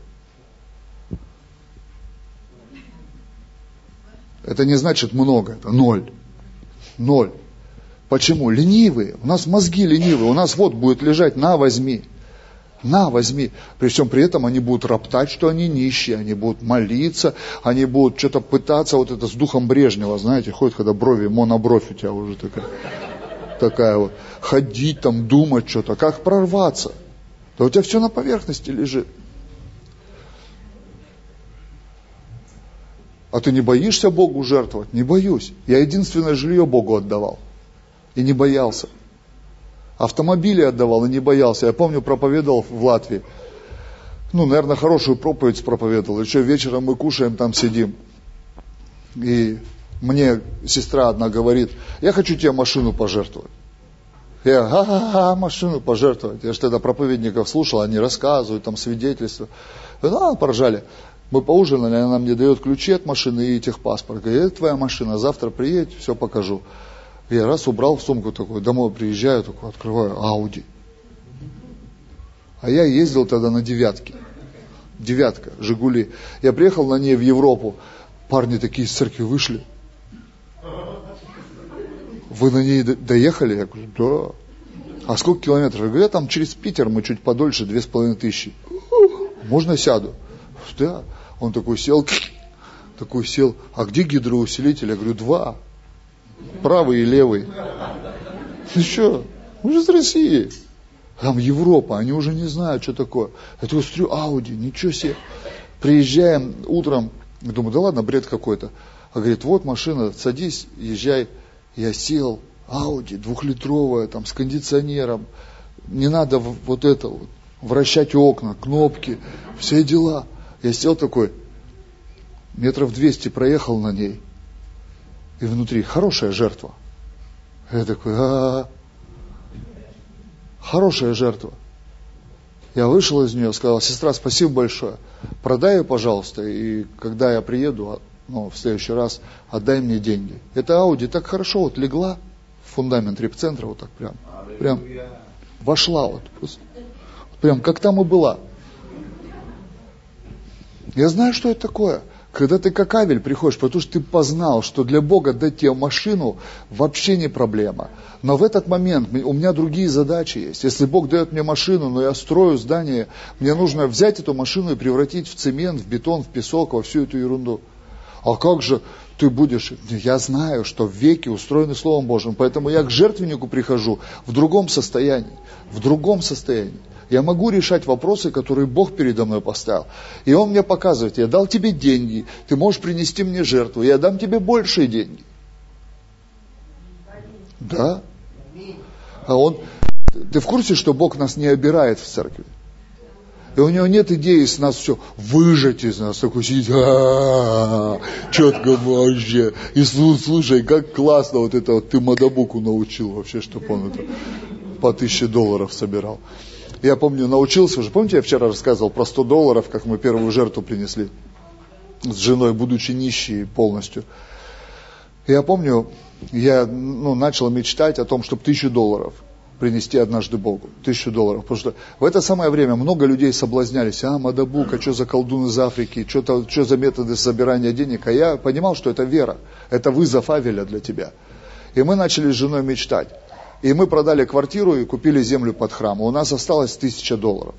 Это не значит много, это ноль. Ноль. Почему? Ленивые. У нас мозги ленивые. У нас вот будет лежать, на, возьми. На, возьми. При всем при этом они будут роптать, что они нищие, они будут молиться, они будут что-то пытаться, вот это с духом Брежнева, знаете, ходит, когда брови, монобровь у тебя уже такая, такая вот, ходить там, думать что-то, как прорваться. Да у тебя все на поверхности лежит. А ты не боишься Богу жертвовать? Не боюсь. Я единственное жилье Богу отдавал. и не боялся. Автомобили отдавал и не боялся. Я помню, проповедовал в Латвии. Ну, наверное, хорошую проповедь проповедовал. Еще вечером мы кушаем, там сидим. И мне сестра одна говорит, я хочу тебе машину пожертвовать. Я, ага, машину пожертвовать. Я же тогда проповедников слушал, они рассказывают, там свидетельства. Да, поржали. Мы поужинали, она мне дает ключи от машины и техпаспорт. Говорит, это твоя машина, завтра приедь, все покажу. Я раз убрал в сумку такой, домой приезжаю, такой, открываю, Ауди. А я ездил тогда на девятке. Девятка, Жигули. Я приехал на ней в Европу. Парни такие из церкви вышли. Вы на ней доехали? Я говорю, да. А сколько километров? Я говорю, там через Питер мы чуть подольше, две с половиной тысячи. Можно сяду? Да. Он такой сел, такой сел, а где гидроусилитель? Я говорю, два. Правый и левый. Ну что, мы же из России. Там Европа, они уже не знают, что такое. Я такой смотрю, Ауди, ничего себе. Приезжаем утром, думаю, да ладно, бред какой-то. А говорит, вот машина, садись, езжай. Я сел, Ауди, двухлитровая, там, с кондиционером. Не надо вот это вот, вращать окна, кнопки, все дела. Я сел такой, метров двести проехал на ней. И внутри хорошая жертва. Я такой, а, -а, -а. хорошая жертва. Я вышел из нее, сказал, сестра, спасибо большое. Продай ее, пожалуйста, и когда я приеду, ну, в следующий раз, отдай мне деньги. Эта Ауди так хорошо вот легла в фундамент репцентра, вот так прям, прям вошла вот, прям как там и была. Я знаю, что это такое. Когда ты как Авель приходишь, потому что ты познал, что для Бога дать тебе машину вообще не проблема. Но в этот момент у меня другие задачи есть. Если Бог дает мне машину, но я строю здание, мне нужно взять эту машину и превратить в цемент, в бетон, в песок, во всю эту ерунду. А как же ты будешь? Я знаю, что веки устроены Словом Божьим, поэтому я к жертвеннику прихожу в другом состоянии, в другом состоянии. Я могу решать вопросы, которые Бог передо мной поставил. И Он мне показывает, я дал тебе деньги, ты можешь принести мне жертву, я дам тебе большие деньги. Да? А он, ты в курсе, что Бог нас не обирает в церкви? И у него нет идеи с нас все выжать из нас, такой сидеть, четко вообще. И слушай, как классно вот это вот ты Мадабуку научил вообще, чтобы он это по тысяче долларов собирал. Я помню, научился уже, помните, я вчера рассказывал про 100 долларов, как мы первую жертву принесли с женой, будучи нищей полностью. Я помню, я ну, начал мечтать о том, чтобы тысячу долларов принести однажды Богу. Тысячу долларов. Потому что в это самое время много людей соблазнялись. А, Мадабук, а что за колдун из Африки, что, что за методы собирания денег. А я понимал, что это вера. Это вызов Авеля для тебя. И мы начали с женой мечтать. И мы продали квартиру и купили землю под храм. У нас осталось тысяча долларов.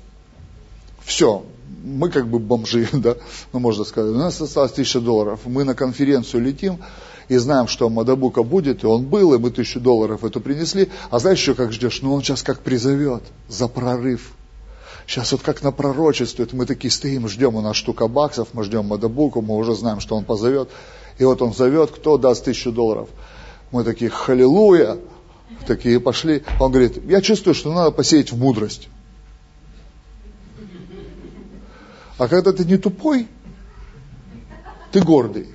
Все, мы как бы бомжи, да, ну можно сказать. У нас осталось тысяча долларов. Мы на конференцию летим и знаем, что Мадабука будет, и он был, и мы тысячу долларов эту принесли. А знаешь еще как ждешь? Ну он сейчас как призовет за прорыв. Сейчас вот как на пророчествует, мы такие стоим, ждем, у нас штука баксов, мы ждем Мадабуку, мы уже знаем, что он позовет. И вот он зовет, кто даст тысячу долларов. Мы такие, халилуя, такие пошли. Он говорит, я чувствую, что надо посеять в мудрость. А когда ты не тупой, ты гордый.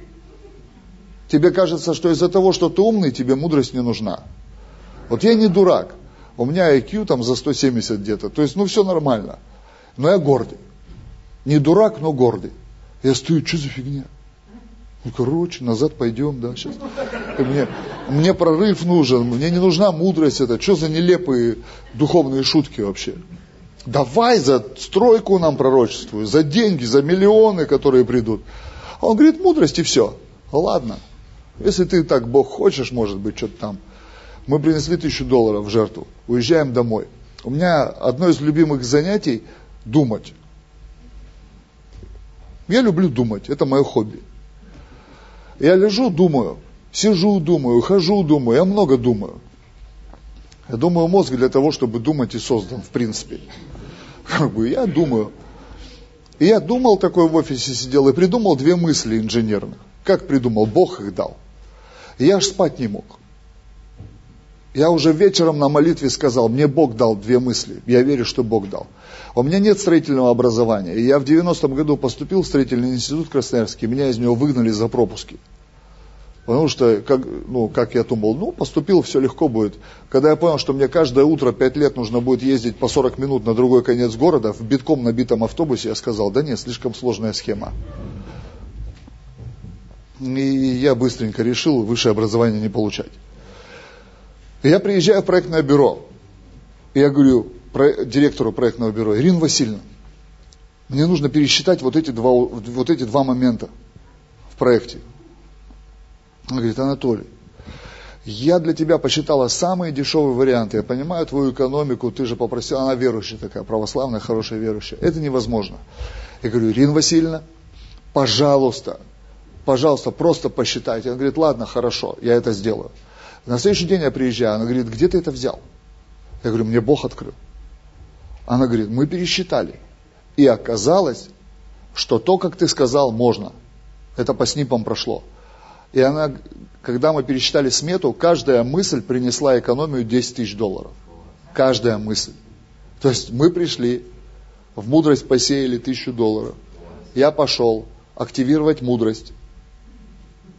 Тебе кажется, что из-за того, что ты умный, тебе мудрость не нужна. Вот я не дурак. У меня IQ там за 170 где-то. То есть, ну, все нормально. Но я гордый. Не дурак, но гордый. Я стою, что за фигня? Ну, короче, назад пойдем, да, сейчас. Мне, мне прорыв нужен, мне не нужна мудрость это. Что за нелепые духовные шутки вообще? Давай за стройку нам пророчествуй, за деньги, за миллионы, которые придут. А он говорит, мудрость и все. Ладно. Если ты так, Бог, хочешь, может быть, что-то там. Мы принесли тысячу долларов в жертву, уезжаем домой. У меня одно из любимых занятий – думать. Я люблю думать, это мое хобби. Я лежу, думаю, сижу, думаю, хожу, думаю, я много думаю. Я думаю, мозг для того, чтобы думать и создан, в принципе. Как бы я думаю. И я думал такой в офисе сидел и придумал две мысли инженерных. Как придумал? Бог их дал. И я аж спать не мог. Я уже вечером на молитве сказал, мне Бог дал две мысли. Я верю, что Бог дал. У меня нет строительного образования. И я в 90-м году поступил в строительный институт Красноярский. Меня из него выгнали за пропуски. Потому что, как, ну, как я думал, ну, поступил, все легко будет. Когда я понял, что мне каждое утро 5 лет нужно будет ездить по 40 минут на другой конец города в битком набитом автобусе, я сказал, да нет, слишком сложная схема. И я быстренько решил высшее образование не получать. Я приезжаю в проектное бюро. И я говорю про, директору проектного бюро, Ирина Васильевна, мне нужно пересчитать вот эти два, вот эти два момента в проекте. Она говорит, Анатолий, я для тебя посчитала самые дешевые варианты. Я понимаю твою экономику, ты же попросила, она верующая такая, православная, хорошая верующая. Это невозможно. Я говорю, Ирина Васильевна, пожалуйста, пожалуйста, просто посчитайте. Она говорит, ладно, хорошо, я это сделаю. На следующий день я приезжаю, она говорит, где ты это взял? Я говорю, мне Бог открыл. Она говорит, мы пересчитали. И оказалось, что то, как ты сказал, можно. Это по снипам прошло. И она, когда мы пересчитали смету, каждая мысль принесла экономию 10 тысяч долларов. Каждая мысль. То есть мы пришли, в мудрость посеяли тысячу долларов. Я пошел активировать мудрость.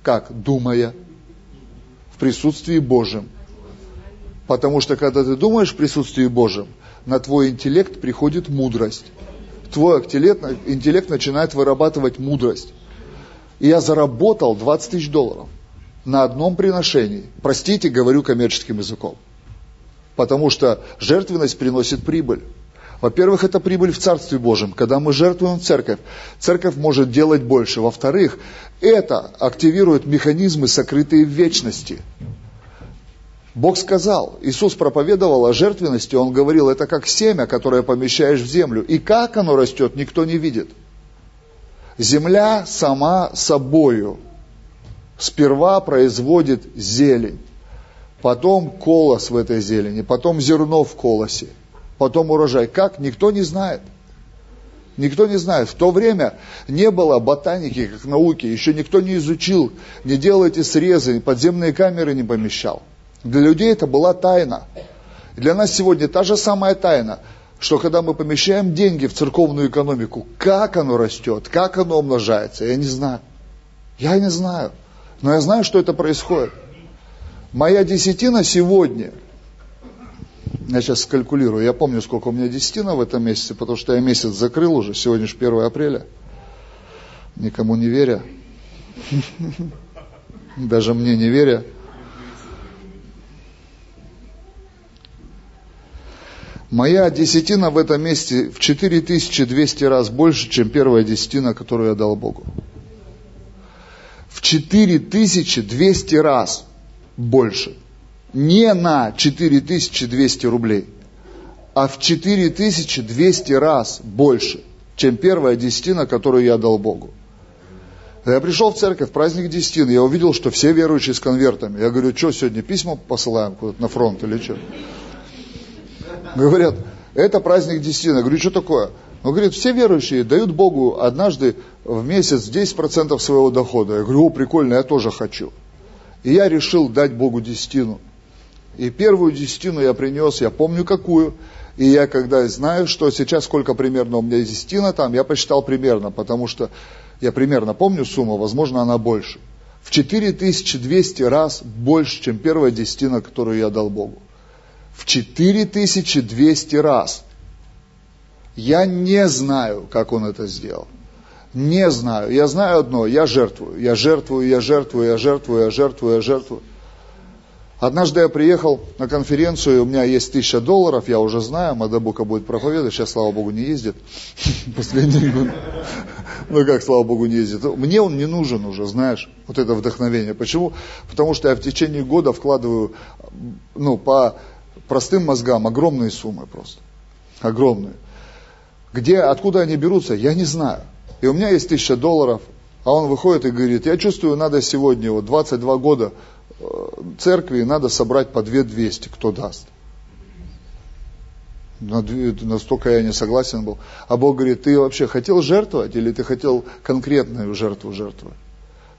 Как? Думая, присутствии Божьем. Потому что когда ты думаешь в присутствии Божьем, на твой интеллект приходит мудрость. Твой интеллект, интеллект начинает вырабатывать мудрость. И я заработал 20 тысяч долларов на одном приношении. Простите, говорю коммерческим языком. Потому что жертвенность приносит прибыль. Во-первых, это прибыль в Царстве Божьем. Когда мы жертвуем церковь, церковь может делать больше. Во-вторых, это активирует механизмы, сокрытые в вечности. Бог сказал, Иисус проповедовал о жертвенности, Он говорил, это как семя, которое помещаешь в землю. И как оно растет, никто не видит. Земля сама собою сперва производит зелень, потом колос в этой зелени, потом зерно в колосе – потом урожай. Как? Никто не знает. Никто не знает. В то время не было ботаники как науки, еще никто не изучил, не делал эти срезы, подземные камеры не помещал. Для людей это была тайна. Для нас сегодня та же самая тайна, что когда мы помещаем деньги в церковную экономику, как оно растет, как оно умножается, я не знаю. Я не знаю. Но я знаю, что это происходит. Моя десятина сегодня – я сейчас скалькулирую. Я помню, сколько у меня десятина в этом месяце, потому что я месяц закрыл уже. Сегодня же 1 апреля. Никому не веря. Даже мне не веря. Моя десятина в этом месте в 4200 раз больше, чем первая десятина, которую я дал Богу. В 4200 раз больше не на 4200 рублей, а в 4200 раз больше, чем первая десятина, которую я дал Богу. Я пришел в церковь, праздник десятины, я увидел, что все верующие с конвертами. Я говорю, что сегодня письма посылаем куда-то на фронт или что? Говорят, это праздник десятины. Я говорю, что такое? Он говорит, все верующие дают Богу однажды в месяц 10% своего дохода. Я говорю, о, прикольно, я тоже хочу. И я решил дать Богу десятину. И первую десятину я принес, я помню какую. И я когда знаю, что сейчас сколько примерно у меня десятина там, я посчитал примерно, потому что я примерно помню сумму, возможно, она больше. В 4200 раз больше, чем первая десятина, которую я дал Богу. В 4200 раз. Я не знаю, как он это сделал. Не знаю. Я знаю одно, я жертвую. Я жертвую, я жертвую, я жертвую, я жертвую, я жертвую. Однажды я приехал на конференцию, у меня есть тысяча долларов, я уже знаю, Мадабука будет проповедовать, сейчас, слава Богу, не ездит. Последний год. Ну как, слава Богу, не ездит. Мне он не нужен уже, знаешь, вот это вдохновение. Почему? Потому что я в течение года вкладываю, ну, по простым мозгам огромные суммы просто. Огромные. Где, откуда они берутся, я не знаю. И у меня есть тысяча долларов, а он выходит и говорит, я чувствую, надо сегодня, вот 22 года, церкви надо собрать по 2200, кто даст. Настолько я не согласен был. А Бог говорит, ты вообще хотел жертвовать или ты хотел конкретную жертву жертвовать?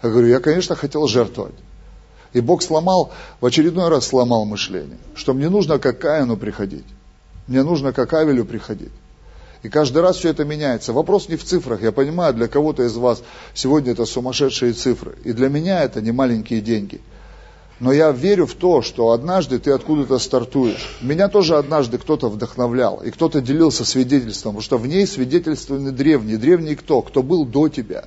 Я говорю, я, конечно, хотел жертвовать. И Бог сломал, в очередной раз сломал мышление, что мне нужно как Каину приходить. Мне нужно как Авелю приходить. И каждый раз все это меняется. Вопрос не в цифрах. Я понимаю, для кого-то из вас сегодня это сумасшедшие цифры. И для меня это не маленькие деньги. Но я верю в то, что однажды ты откуда-то стартуешь. Меня тоже однажды кто-то вдохновлял. И кто-то делился свидетельством. Потому что в ней свидетельствованы древние. Древние кто? Кто был до тебя.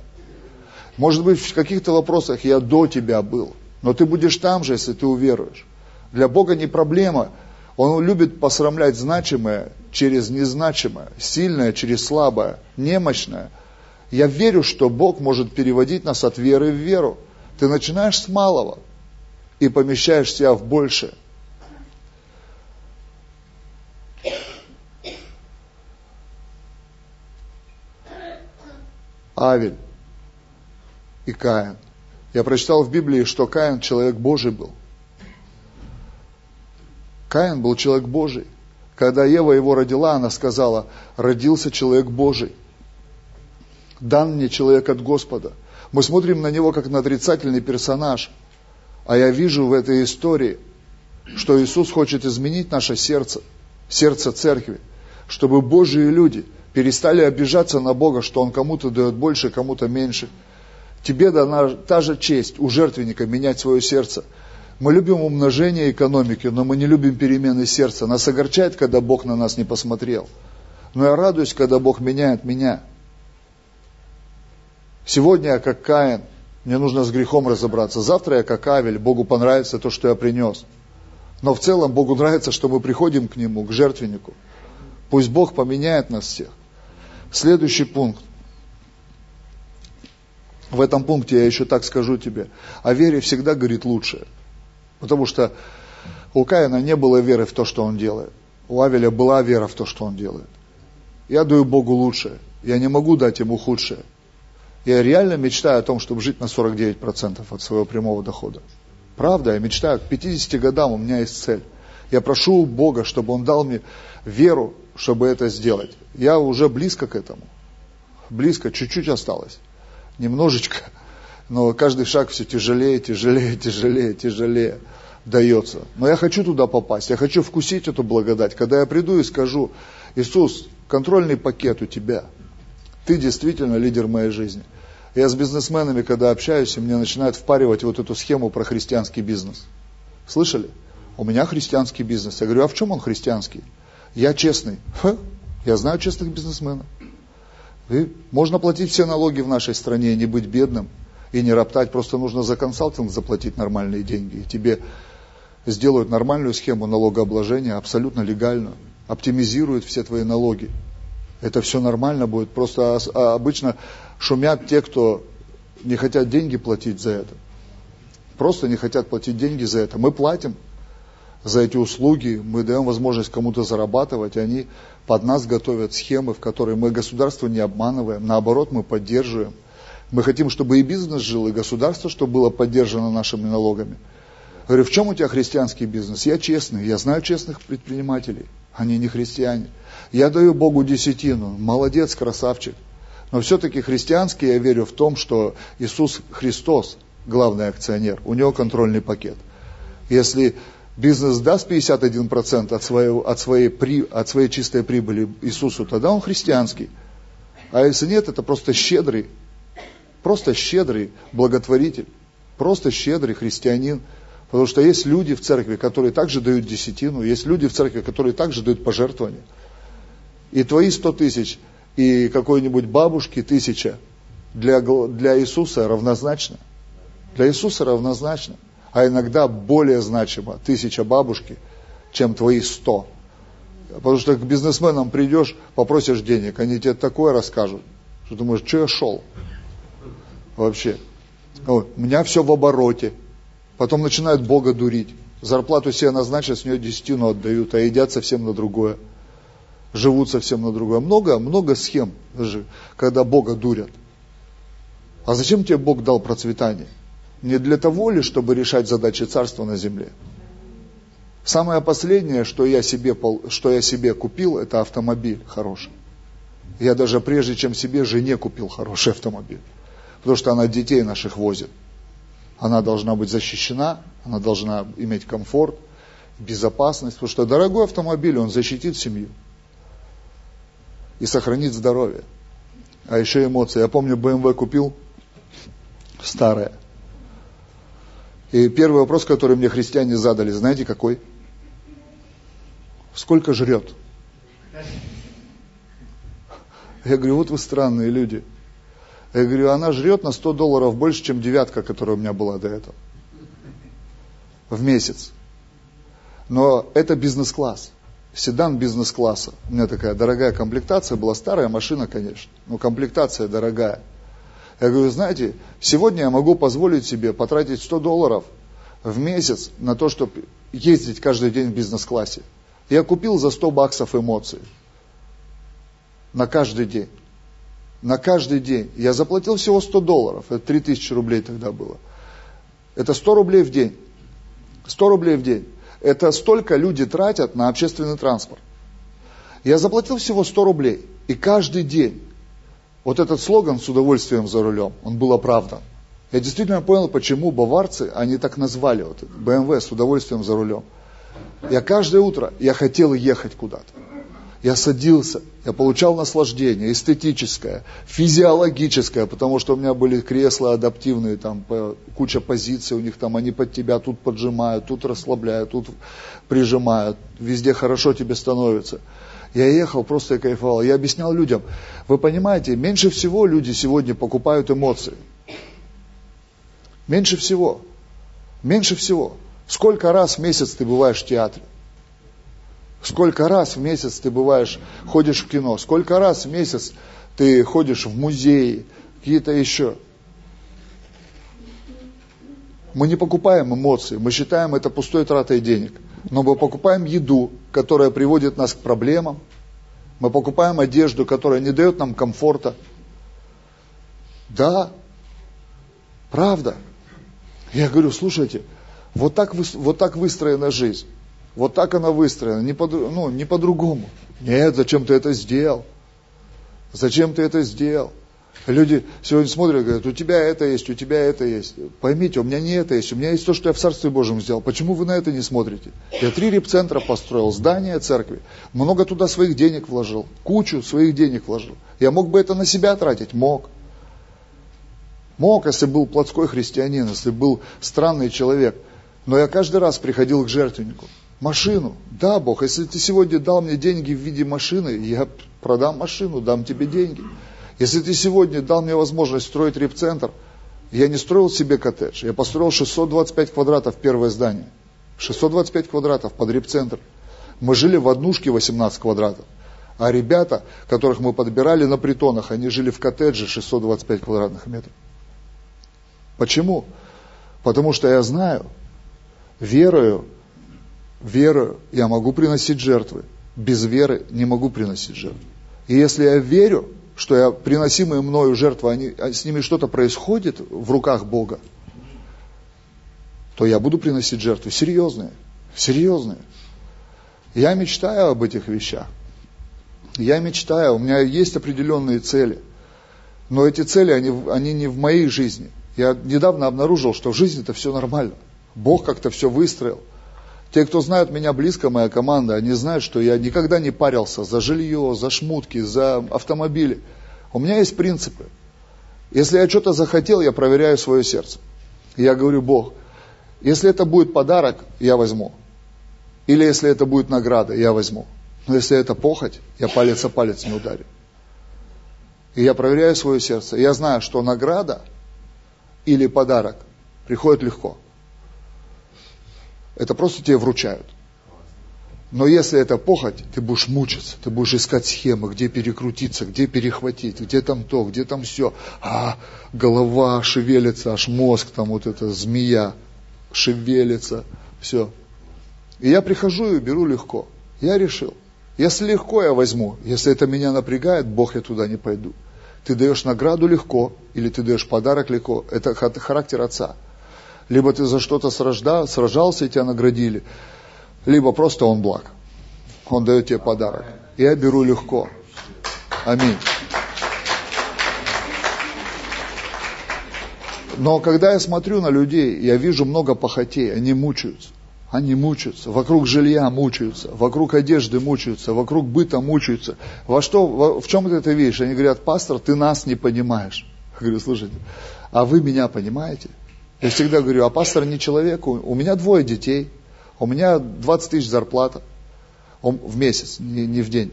Может быть, в каких-то вопросах я до тебя был. Но ты будешь там же, если ты уверуешь. Для Бога не проблема он любит посрамлять значимое через незначимое, сильное через слабое, немощное. Я верю, что Бог может переводить нас от веры в веру. Ты начинаешь с малого и помещаешь себя в большее. Авель и Каин. Я прочитал в Библии, что Каин человек Божий был – Каин был человек Божий. Когда Ева его родила, она сказала, родился человек Божий. Дан мне человек от Господа. Мы смотрим на него как на отрицательный персонаж. А я вижу в этой истории, что Иисус хочет изменить наше сердце, сердце церкви, чтобы Божьи люди перестали обижаться на Бога, что Он кому-то дает больше, кому-то меньше. Тебе дана та же честь у жертвенника менять свое сердце – мы любим умножение экономики, но мы не любим перемены сердца. Нас огорчает, когда Бог на нас не посмотрел. Но я радуюсь, когда Бог меняет меня. Сегодня я как Каин, мне нужно с грехом разобраться. Завтра я как Авель, Богу понравится то, что я принес. Но в целом Богу нравится, что мы приходим к Нему, к жертвеннику. Пусть Бог поменяет нас всех. Следующий пункт. В этом пункте я еще так скажу тебе. О вере всегда говорит лучшее. Потому что у Каина не было веры в то, что он делает. У Авеля была вера в то, что он делает. Я даю Богу лучшее. Я не могу дать ему худшее. Я реально мечтаю о том, чтобы жить на 49% от своего прямого дохода. Правда, я мечтаю, к 50 годам у меня есть цель. Я прошу у Бога, чтобы Он дал мне веру, чтобы это сделать. Я уже близко к этому. Близко, чуть-чуть осталось. Немножечко но каждый шаг все тяжелее, тяжелее, тяжелее, тяжелее дается. Но я хочу туда попасть, я хочу вкусить эту благодать. Когда я приду и скажу, Иисус, контрольный пакет у тебя, ты действительно лидер моей жизни. Я с бизнесменами, когда общаюсь, и мне начинают впаривать вот эту схему про христианский бизнес. Слышали? У меня христианский бизнес. Я говорю, а в чем он христианский? Я честный. Ха, я знаю честных бизнесменов. И можно платить все налоги в нашей стране и не быть бедным и не роптать, просто нужно за консалтинг заплатить нормальные деньги. И тебе сделают нормальную схему налогообложения, абсолютно легальную, оптимизируют все твои налоги. Это все нормально будет. Просто а обычно шумят те, кто не хотят деньги платить за это. Просто не хотят платить деньги за это. Мы платим за эти услуги, мы даем возможность кому-то зарабатывать, они под нас готовят схемы, в которые мы государство не обманываем, наоборот, мы поддерживаем. Мы хотим, чтобы и бизнес жил, и государство, чтобы было поддержано нашими налогами. Говорю, в чем у тебя христианский бизнес? Я честный, я знаю честных предпринимателей. Они не христиане. Я даю Богу десятину. Молодец, красавчик. Но все-таки христианский я верю в том, что Иисус Христос главный акционер. У него контрольный пакет. Если бизнес даст 51% от, своего, от, своей, при, от своей чистой прибыли Иисусу, тогда он христианский. А если нет, это просто щедрый Просто щедрый благотворитель, просто щедрый христианин. Потому что есть люди в церкви, которые также дают десятину, есть люди в церкви, которые также дают пожертвования. И твои сто тысяч, и какой-нибудь бабушки тысяча для, для Иисуса равнозначно. Для Иисуса равнозначно. А иногда более значимо тысяча бабушки, чем твои сто. Потому что к бизнесменам придешь, попросишь денег, они тебе такое расскажут, что думаешь, что я шел вообще. Вот. У меня все в обороте. Потом начинают Бога дурить. Зарплату себе назначат, с нее десятину отдают, а едят совсем на другое. Живут совсем на другое. Много, много схем, даже, когда Бога дурят. А зачем тебе Бог дал процветание? Не для того ли, чтобы решать задачи царства на земле? Самое последнее, что я себе, что я себе купил, это автомобиль хороший. Я даже прежде, чем себе жене купил хороший автомобиль потому что она детей наших возит. Она должна быть защищена, Она должна иметь комфорт, безопасность, потому что дорогой автомобиль, он защитит семью и сохранит здоровье. А еще эмоции. Я помню, BMW купил, старая. И первый вопрос, который мне христиане задали, знаете какой? Сколько жрет? Я говорю, вот вы странные люди. Я говорю, она жрет на 100 долларов больше, чем девятка, которая у меня была до этого. В месяц. Но это бизнес-класс. Седан бизнес-класса. У меня такая дорогая комплектация была, старая машина, конечно, но комплектация дорогая. Я говорю, знаете, сегодня я могу позволить себе потратить 100 долларов в месяц на то, чтобы ездить каждый день в бизнес-классе. Я купил за 100 баксов эмоции. На каждый день. На каждый день. Я заплатил всего 100 долларов. Это 3000 рублей тогда было. Это 100 рублей в день. 100 рублей в день. Это столько люди тратят на общественный транспорт. Я заплатил всего 100 рублей. И каждый день вот этот слоган «с удовольствием за рулем», он был оправдан. Я действительно понял, почему баварцы, они так назвали, вот BMW с удовольствием за рулем. Я каждое утро, я хотел ехать куда-то. Я садился, я получал наслаждение, эстетическое, физиологическое, потому что у меня были кресла адаптивные, там куча позиций у них, там они под тебя тут поджимают, тут расслабляют, тут прижимают, везде хорошо тебе становится. Я ехал, просто я кайфовал. Я объяснял людям, вы понимаете, меньше всего люди сегодня покупают эмоции. Меньше всего. Меньше всего. Сколько раз в месяц ты бываешь в театре? Сколько раз в месяц ты бываешь, ходишь в кино? Сколько раз в месяц ты ходишь в музей, какие-то еще? Мы не покупаем эмоции, мы считаем это пустой тратой денег но мы покупаем еду, которая приводит нас к проблемам, мы покупаем одежду, которая не дает нам комфорта. Да, правда. Я говорю, слушайте, вот так, вот так выстроена жизнь. Вот так она выстроена, не, по, ну, не по-другому. Нет, зачем ты это сделал? Зачем ты это сделал? Люди сегодня смотрят и говорят, у тебя это есть, у тебя это есть. Поймите, у меня не это есть, у меня есть то, что я в Царстве Божьем сделал. Почему вы на это не смотрите? Я три репцентра построил, здание церкви, много туда своих денег вложил, кучу своих денег вложил. Я мог бы это на себя тратить? Мог. Мог, если был плотской христианин, если был странный человек. Но я каждый раз приходил к жертвеннику. Машину. Да, Бог, если ты сегодня дал мне деньги в виде машины, я продам машину, дам тебе деньги. Если ты сегодня дал мне возможность строить репцентр, я не строил себе коттедж, я построил 625 квадратов первое здание. 625 квадратов под репцентр. Мы жили в однушке 18 квадратов. А ребята, которых мы подбирали на притонах, они жили в коттедже 625 квадратных метров. Почему? Потому что я знаю, верою, верою я могу приносить жертвы. Без веры не могу приносить жертвы. И если я верю, что я, приносимые мною жертвы, они, а с ними что-то происходит в руках Бога, то я буду приносить жертвы серьезные, серьезные. Я мечтаю об этих вещах. Я мечтаю, у меня есть определенные цели. Но эти цели, они, они не в моей жизни. Я недавно обнаружил, что в жизни это все нормально. Бог как-то все выстроил. Те, кто знают меня близко, моя команда, они знают, что я никогда не парился за жилье, за шмутки, за автомобили. У меня есть принципы. Если я что-то захотел, я проверяю свое сердце. Я говорю, Бог, если это будет подарок, я возьму. Или если это будет награда, я возьму. Но если это похоть, я палец о палец не ударю. И я проверяю свое сердце. Я знаю, что награда или подарок приходит легко это просто тебе вручают. Но если это похоть, ты будешь мучиться, ты будешь искать схемы, где перекрутиться, где перехватить, где там то, где там все. А голова шевелится, аж мозг, там вот эта змея шевелится, все. И я прихожу и беру легко. Я решил. Если легко я возьму, если это меня напрягает, Бог, я туда не пойду. Ты даешь награду легко, или ты даешь подарок легко. Это характер отца либо ты за что-то сражался и тебя наградили, либо просто он благ. Он дает тебе подарок. Я беру легко. Аминь. Но когда я смотрю на людей, я вижу много похотей, они мучаются. Они мучаются, вокруг жилья мучаются, вокруг одежды мучаются, вокруг быта мучаются. Во что, во, в чем это видишь? Они говорят, пастор, ты нас не понимаешь. Я говорю, слушайте, а вы меня понимаете? Я всегда говорю, а пастор не человек, у меня двое детей, у меня 20 тысяч зарплата в месяц, не, не в день.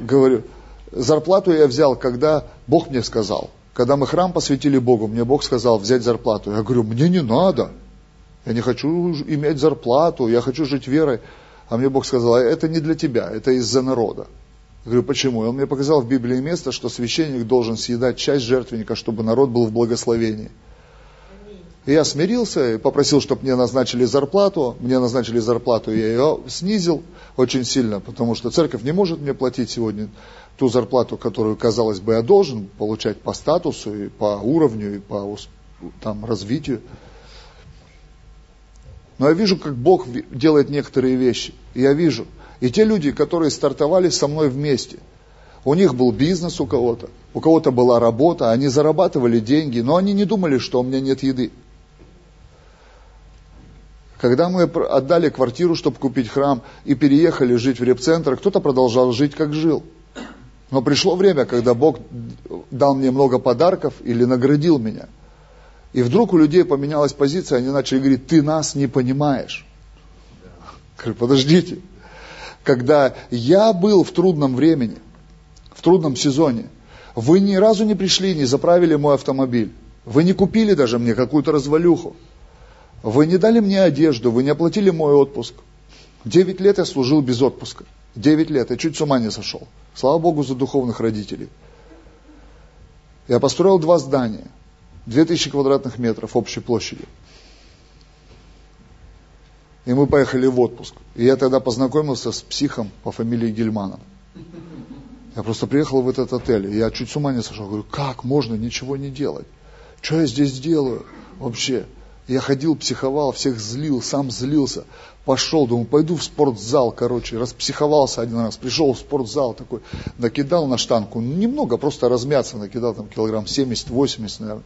Говорю, зарплату я взял, когда Бог мне сказал. Когда мы храм посвятили Богу, мне Бог сказал взять зарплату. Я говорю, мне не надо. Я не хочу иметь зарплату, я хочу жить верой. А мне Бог сказал, «А это не для тебя, это из-за народа. Я говорю, почему? И он мне показал в Библии место, что священник должен съедать часть жертвенника, чтобы народ был в благословении. И я смирился и попросил, чтобы мне назначили зарплату. Мне назначили зарплату, я ее снизил очень сильно, потому что церковь не может мне платить сегодня ту зарплату, которую, казалось бы, я должен получать по статусу и по уровню, и по там, развитию. Но я вижу, как Бог делает некоторые вещи. Я вижу. И те люди, которые стартовали со мной вместе, у них был бизнес у кого-то, у кого-то была работа, они зарабатывали деньги, но они не думали, что у меня нет еды. Когда мы отдали квартиру, чтобы купить храм, и переехали жить в репцентр, кто-то продолжал жить, как жил. Но пришло время, когда Бог дал мне много подарков или наградил меня. И вдруг у людей поменялась позиция, они начали говорить, ты нас не понимаешь. Говорю, подождите. Когда я был в трудном времени, в трудном сезоне, вы ни разу не пришли, не заправили мой автомобиль. Вы не купили даже мне какую-то развалюху. Вы не дали мне одежду, вы не оплатили мой отпуск. Девять лет я служил без отпуска. Девять лет, я чуть с ума не сошел. Слава Богу за духовных родителей. Я построил два здания. Две тысячи квадратных метров общей площади. И мы поехали в отпуск. И я тогда познакомился с психом по фамилии Гельманов. Я просто приехал в этот отель, и я чуть с ума не сошел. Говорю, как можно ничего не делать? Что я здесь делаю вообще? Я ходил, психовал, всех злил, сам злился. Пошел, думаю, пойду в спортзал, короче, распсиховался один раз, пришел в спортзал такой, накидал на штангу, немного, просто размяться накидал, там килограмм 70-80, наверное.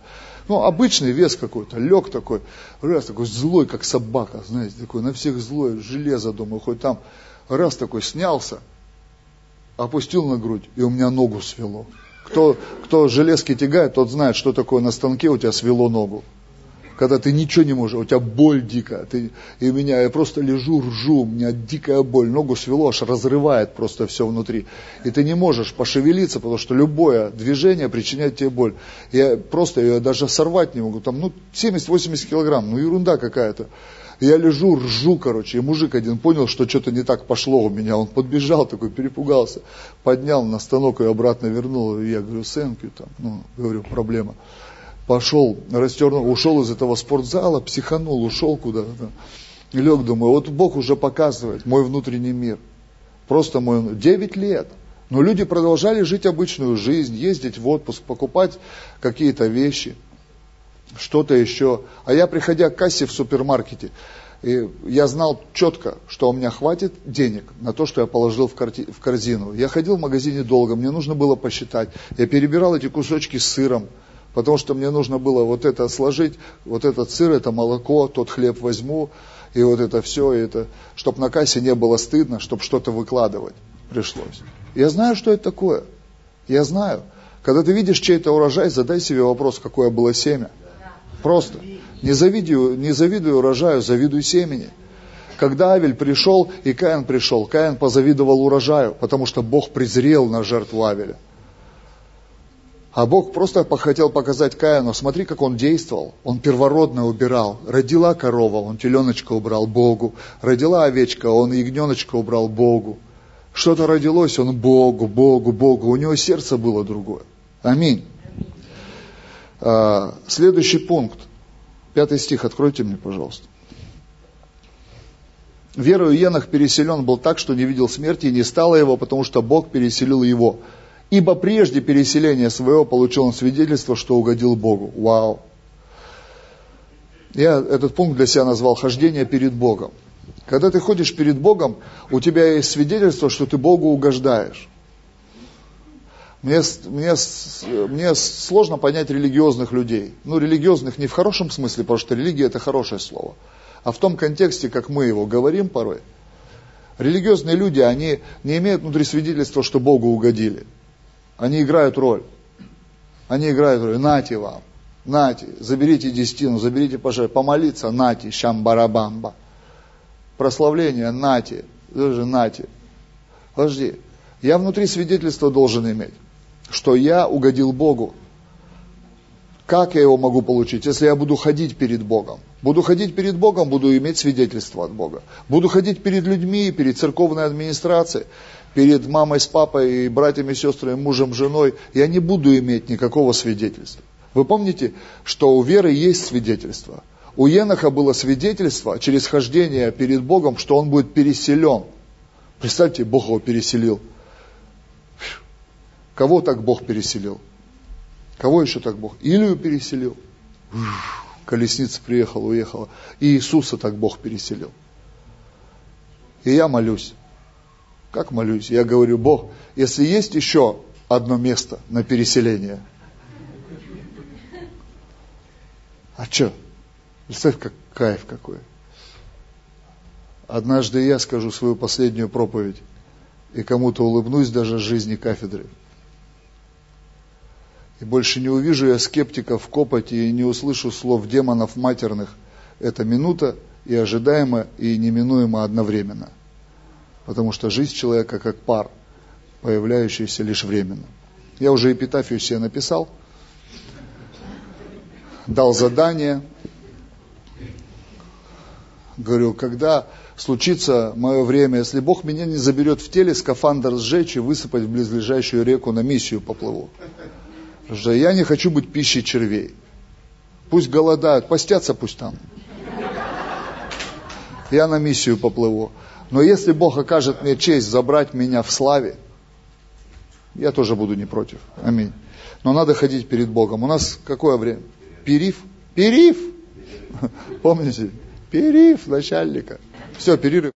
Ну, обычный вес какой-то, лег такой, раз такой злой, как собака, знаете, такой, на всех злой, железо, думаю, хоть там, раз такой снялся, опустил на грудь, и у меня ногу свело. Кто, кто железки тягает, тот знает, что такое на станке у тебя свело ногу когда ты ничего не можешь, у тебя боль дикая, ты, и меня, я просто лежу, ржу, у меня дикая боль, ногу свело, аж разрывает просто все внутри. И ты не можешь пошевелиться, потому что любое движение причиняет тебе боль. Я просто ее даже сорвать не могу, там, ну, 70-80 килограмм, ну, ерунда какая-то. Я лежу, ржу, короче, и мужик один понял, что что-то не так пошло у меня. Он подбежал такой, перепугался, поднял на станок и обратно вернул. И я говорю, сэнкю там, ну, говорю, проблема пошел, растернул, ушел из этого спортзала, психанул, ушел куда-то. И лег, думаю, вот Бог уже показывает мой внутренний мир. Просто мой... Девять лет. Но люди продолжали жить обычную жизнь, ездить в отпуск, покупать какие-то вещи, что-то еще. А я, приходя к кассе в супермаркете, и я знал четко, что у меня хватит денег на то, что я положил в, корзину. Я ходил в магазине долго, мне нужно было посчитать. Я перебирал эти кусочки с сыром, потому что мне нужно было вот это сложить, вот этот сыр, это молоко, тот хлеб возьму, и вот это все, и это, чтобы на кассе не было стыдно, чтобы что-то выкладывать пришлось. Я знаю, что это такое. Я знаю. Когда ты видишь чей-то урожай, задай себе вопрос, какое было семя. Просто. Не завидуй, не завидуй урожаю, завидуй семени. Когда Авель пришел и Каин пришел, Каин позавидовал урожаю, потому что Бог презрел на жертву Авеля. А Бог просто хотел показать Каину, смотри, как он действовал. Он первородно убирал. Родила корова, он теленочка убрал Богу. Родила овечка, он ягненочка убрал Богу. Что-то родилось, он Богу, Богу, Богу. У него сердце было другое. Аминь. А, следующий пункт. Пятый стих, откройте мне, пожалуйста. Верою Енах переселен был так, что не видел смерти, и не стало его, потому что Бог переселил его. Ибо прежде переселения своего получил он свидетельство, что угодил Богу. Вау. Я этот пункт для себя назвал «хождение перед Богом». Когда ты ходишь перед Богом, у тебя есть свидетельство, что ты Богу угождаешь. Мне, мне, мне сложно понять религиозных людей. Ну, религиозных не в хорошем смысле, потому что религия это хорошее слово, а в том контексте, как мы его говорим порой. Религиозные люди, они не имеют внутри свидетельства, что Богу угодили. Они играют роль. Они играют роль. Нате вам. Нате. Заберите десятину, заберите пожертвование. Помолиться. Нате. Шамбарабамба. Прославление. Нате. Даже нате. Подожди. Я внутри свидетельства должен иметь, что я угодил Богу. Как я его могу получить, если я буду ходить перед Богом? Буду ходить перед Богом, буду иметь свидетельство от Бога. Буду ходить перед людьми, перед церковной администрацией, перед мамой с папой, и братьями, сестрами, мужем, женой. Я не буду иметь никакого свидетельства. Вы помните, что у веры есть свидетельство. У Еноха было свидетельство через хождение перед Богом, что он будет переселен. Представьте, Бог его переселил. Кого так Бог переселил? Кого еще так Бог? Илию переселил. Колесница приехала, уехала. И Иисуса так Бог переселил. И я молюсь. Как молюсь? Я говорю, Бог, если есть еще одно место на переселение. А что? Представь, как кайф какой. Однажды я скажу свою последнюю проповедь, и кому-то улыбнусь даже жизни кафедры. И больше не увижу я скептиков в копоти и не услышу слов демонов матерных. Это минута и ожидаемо, и неминуемо одновременно. Потому что жизнь человека как пар, появляющийся лишь временно. Я уже эпитафию себе написал, дал задание. Говорю, когда случится мое время, если Бог меня не заберет в теле, скафандр сжечь и высыпать в близлежащую реку на миссию поплыву. Потому что я не хочу быть пищей червей. Пусть голодают, постятся пусть там. Я на миссию поплыву. Но если Бог окажет мне честь забрать меня в славе, я тоже буду не против. Аминь. Но надо ходить перед Богом. У нас какое время? Перив? Перив! Помните? Перив начальника. Все, перерыв.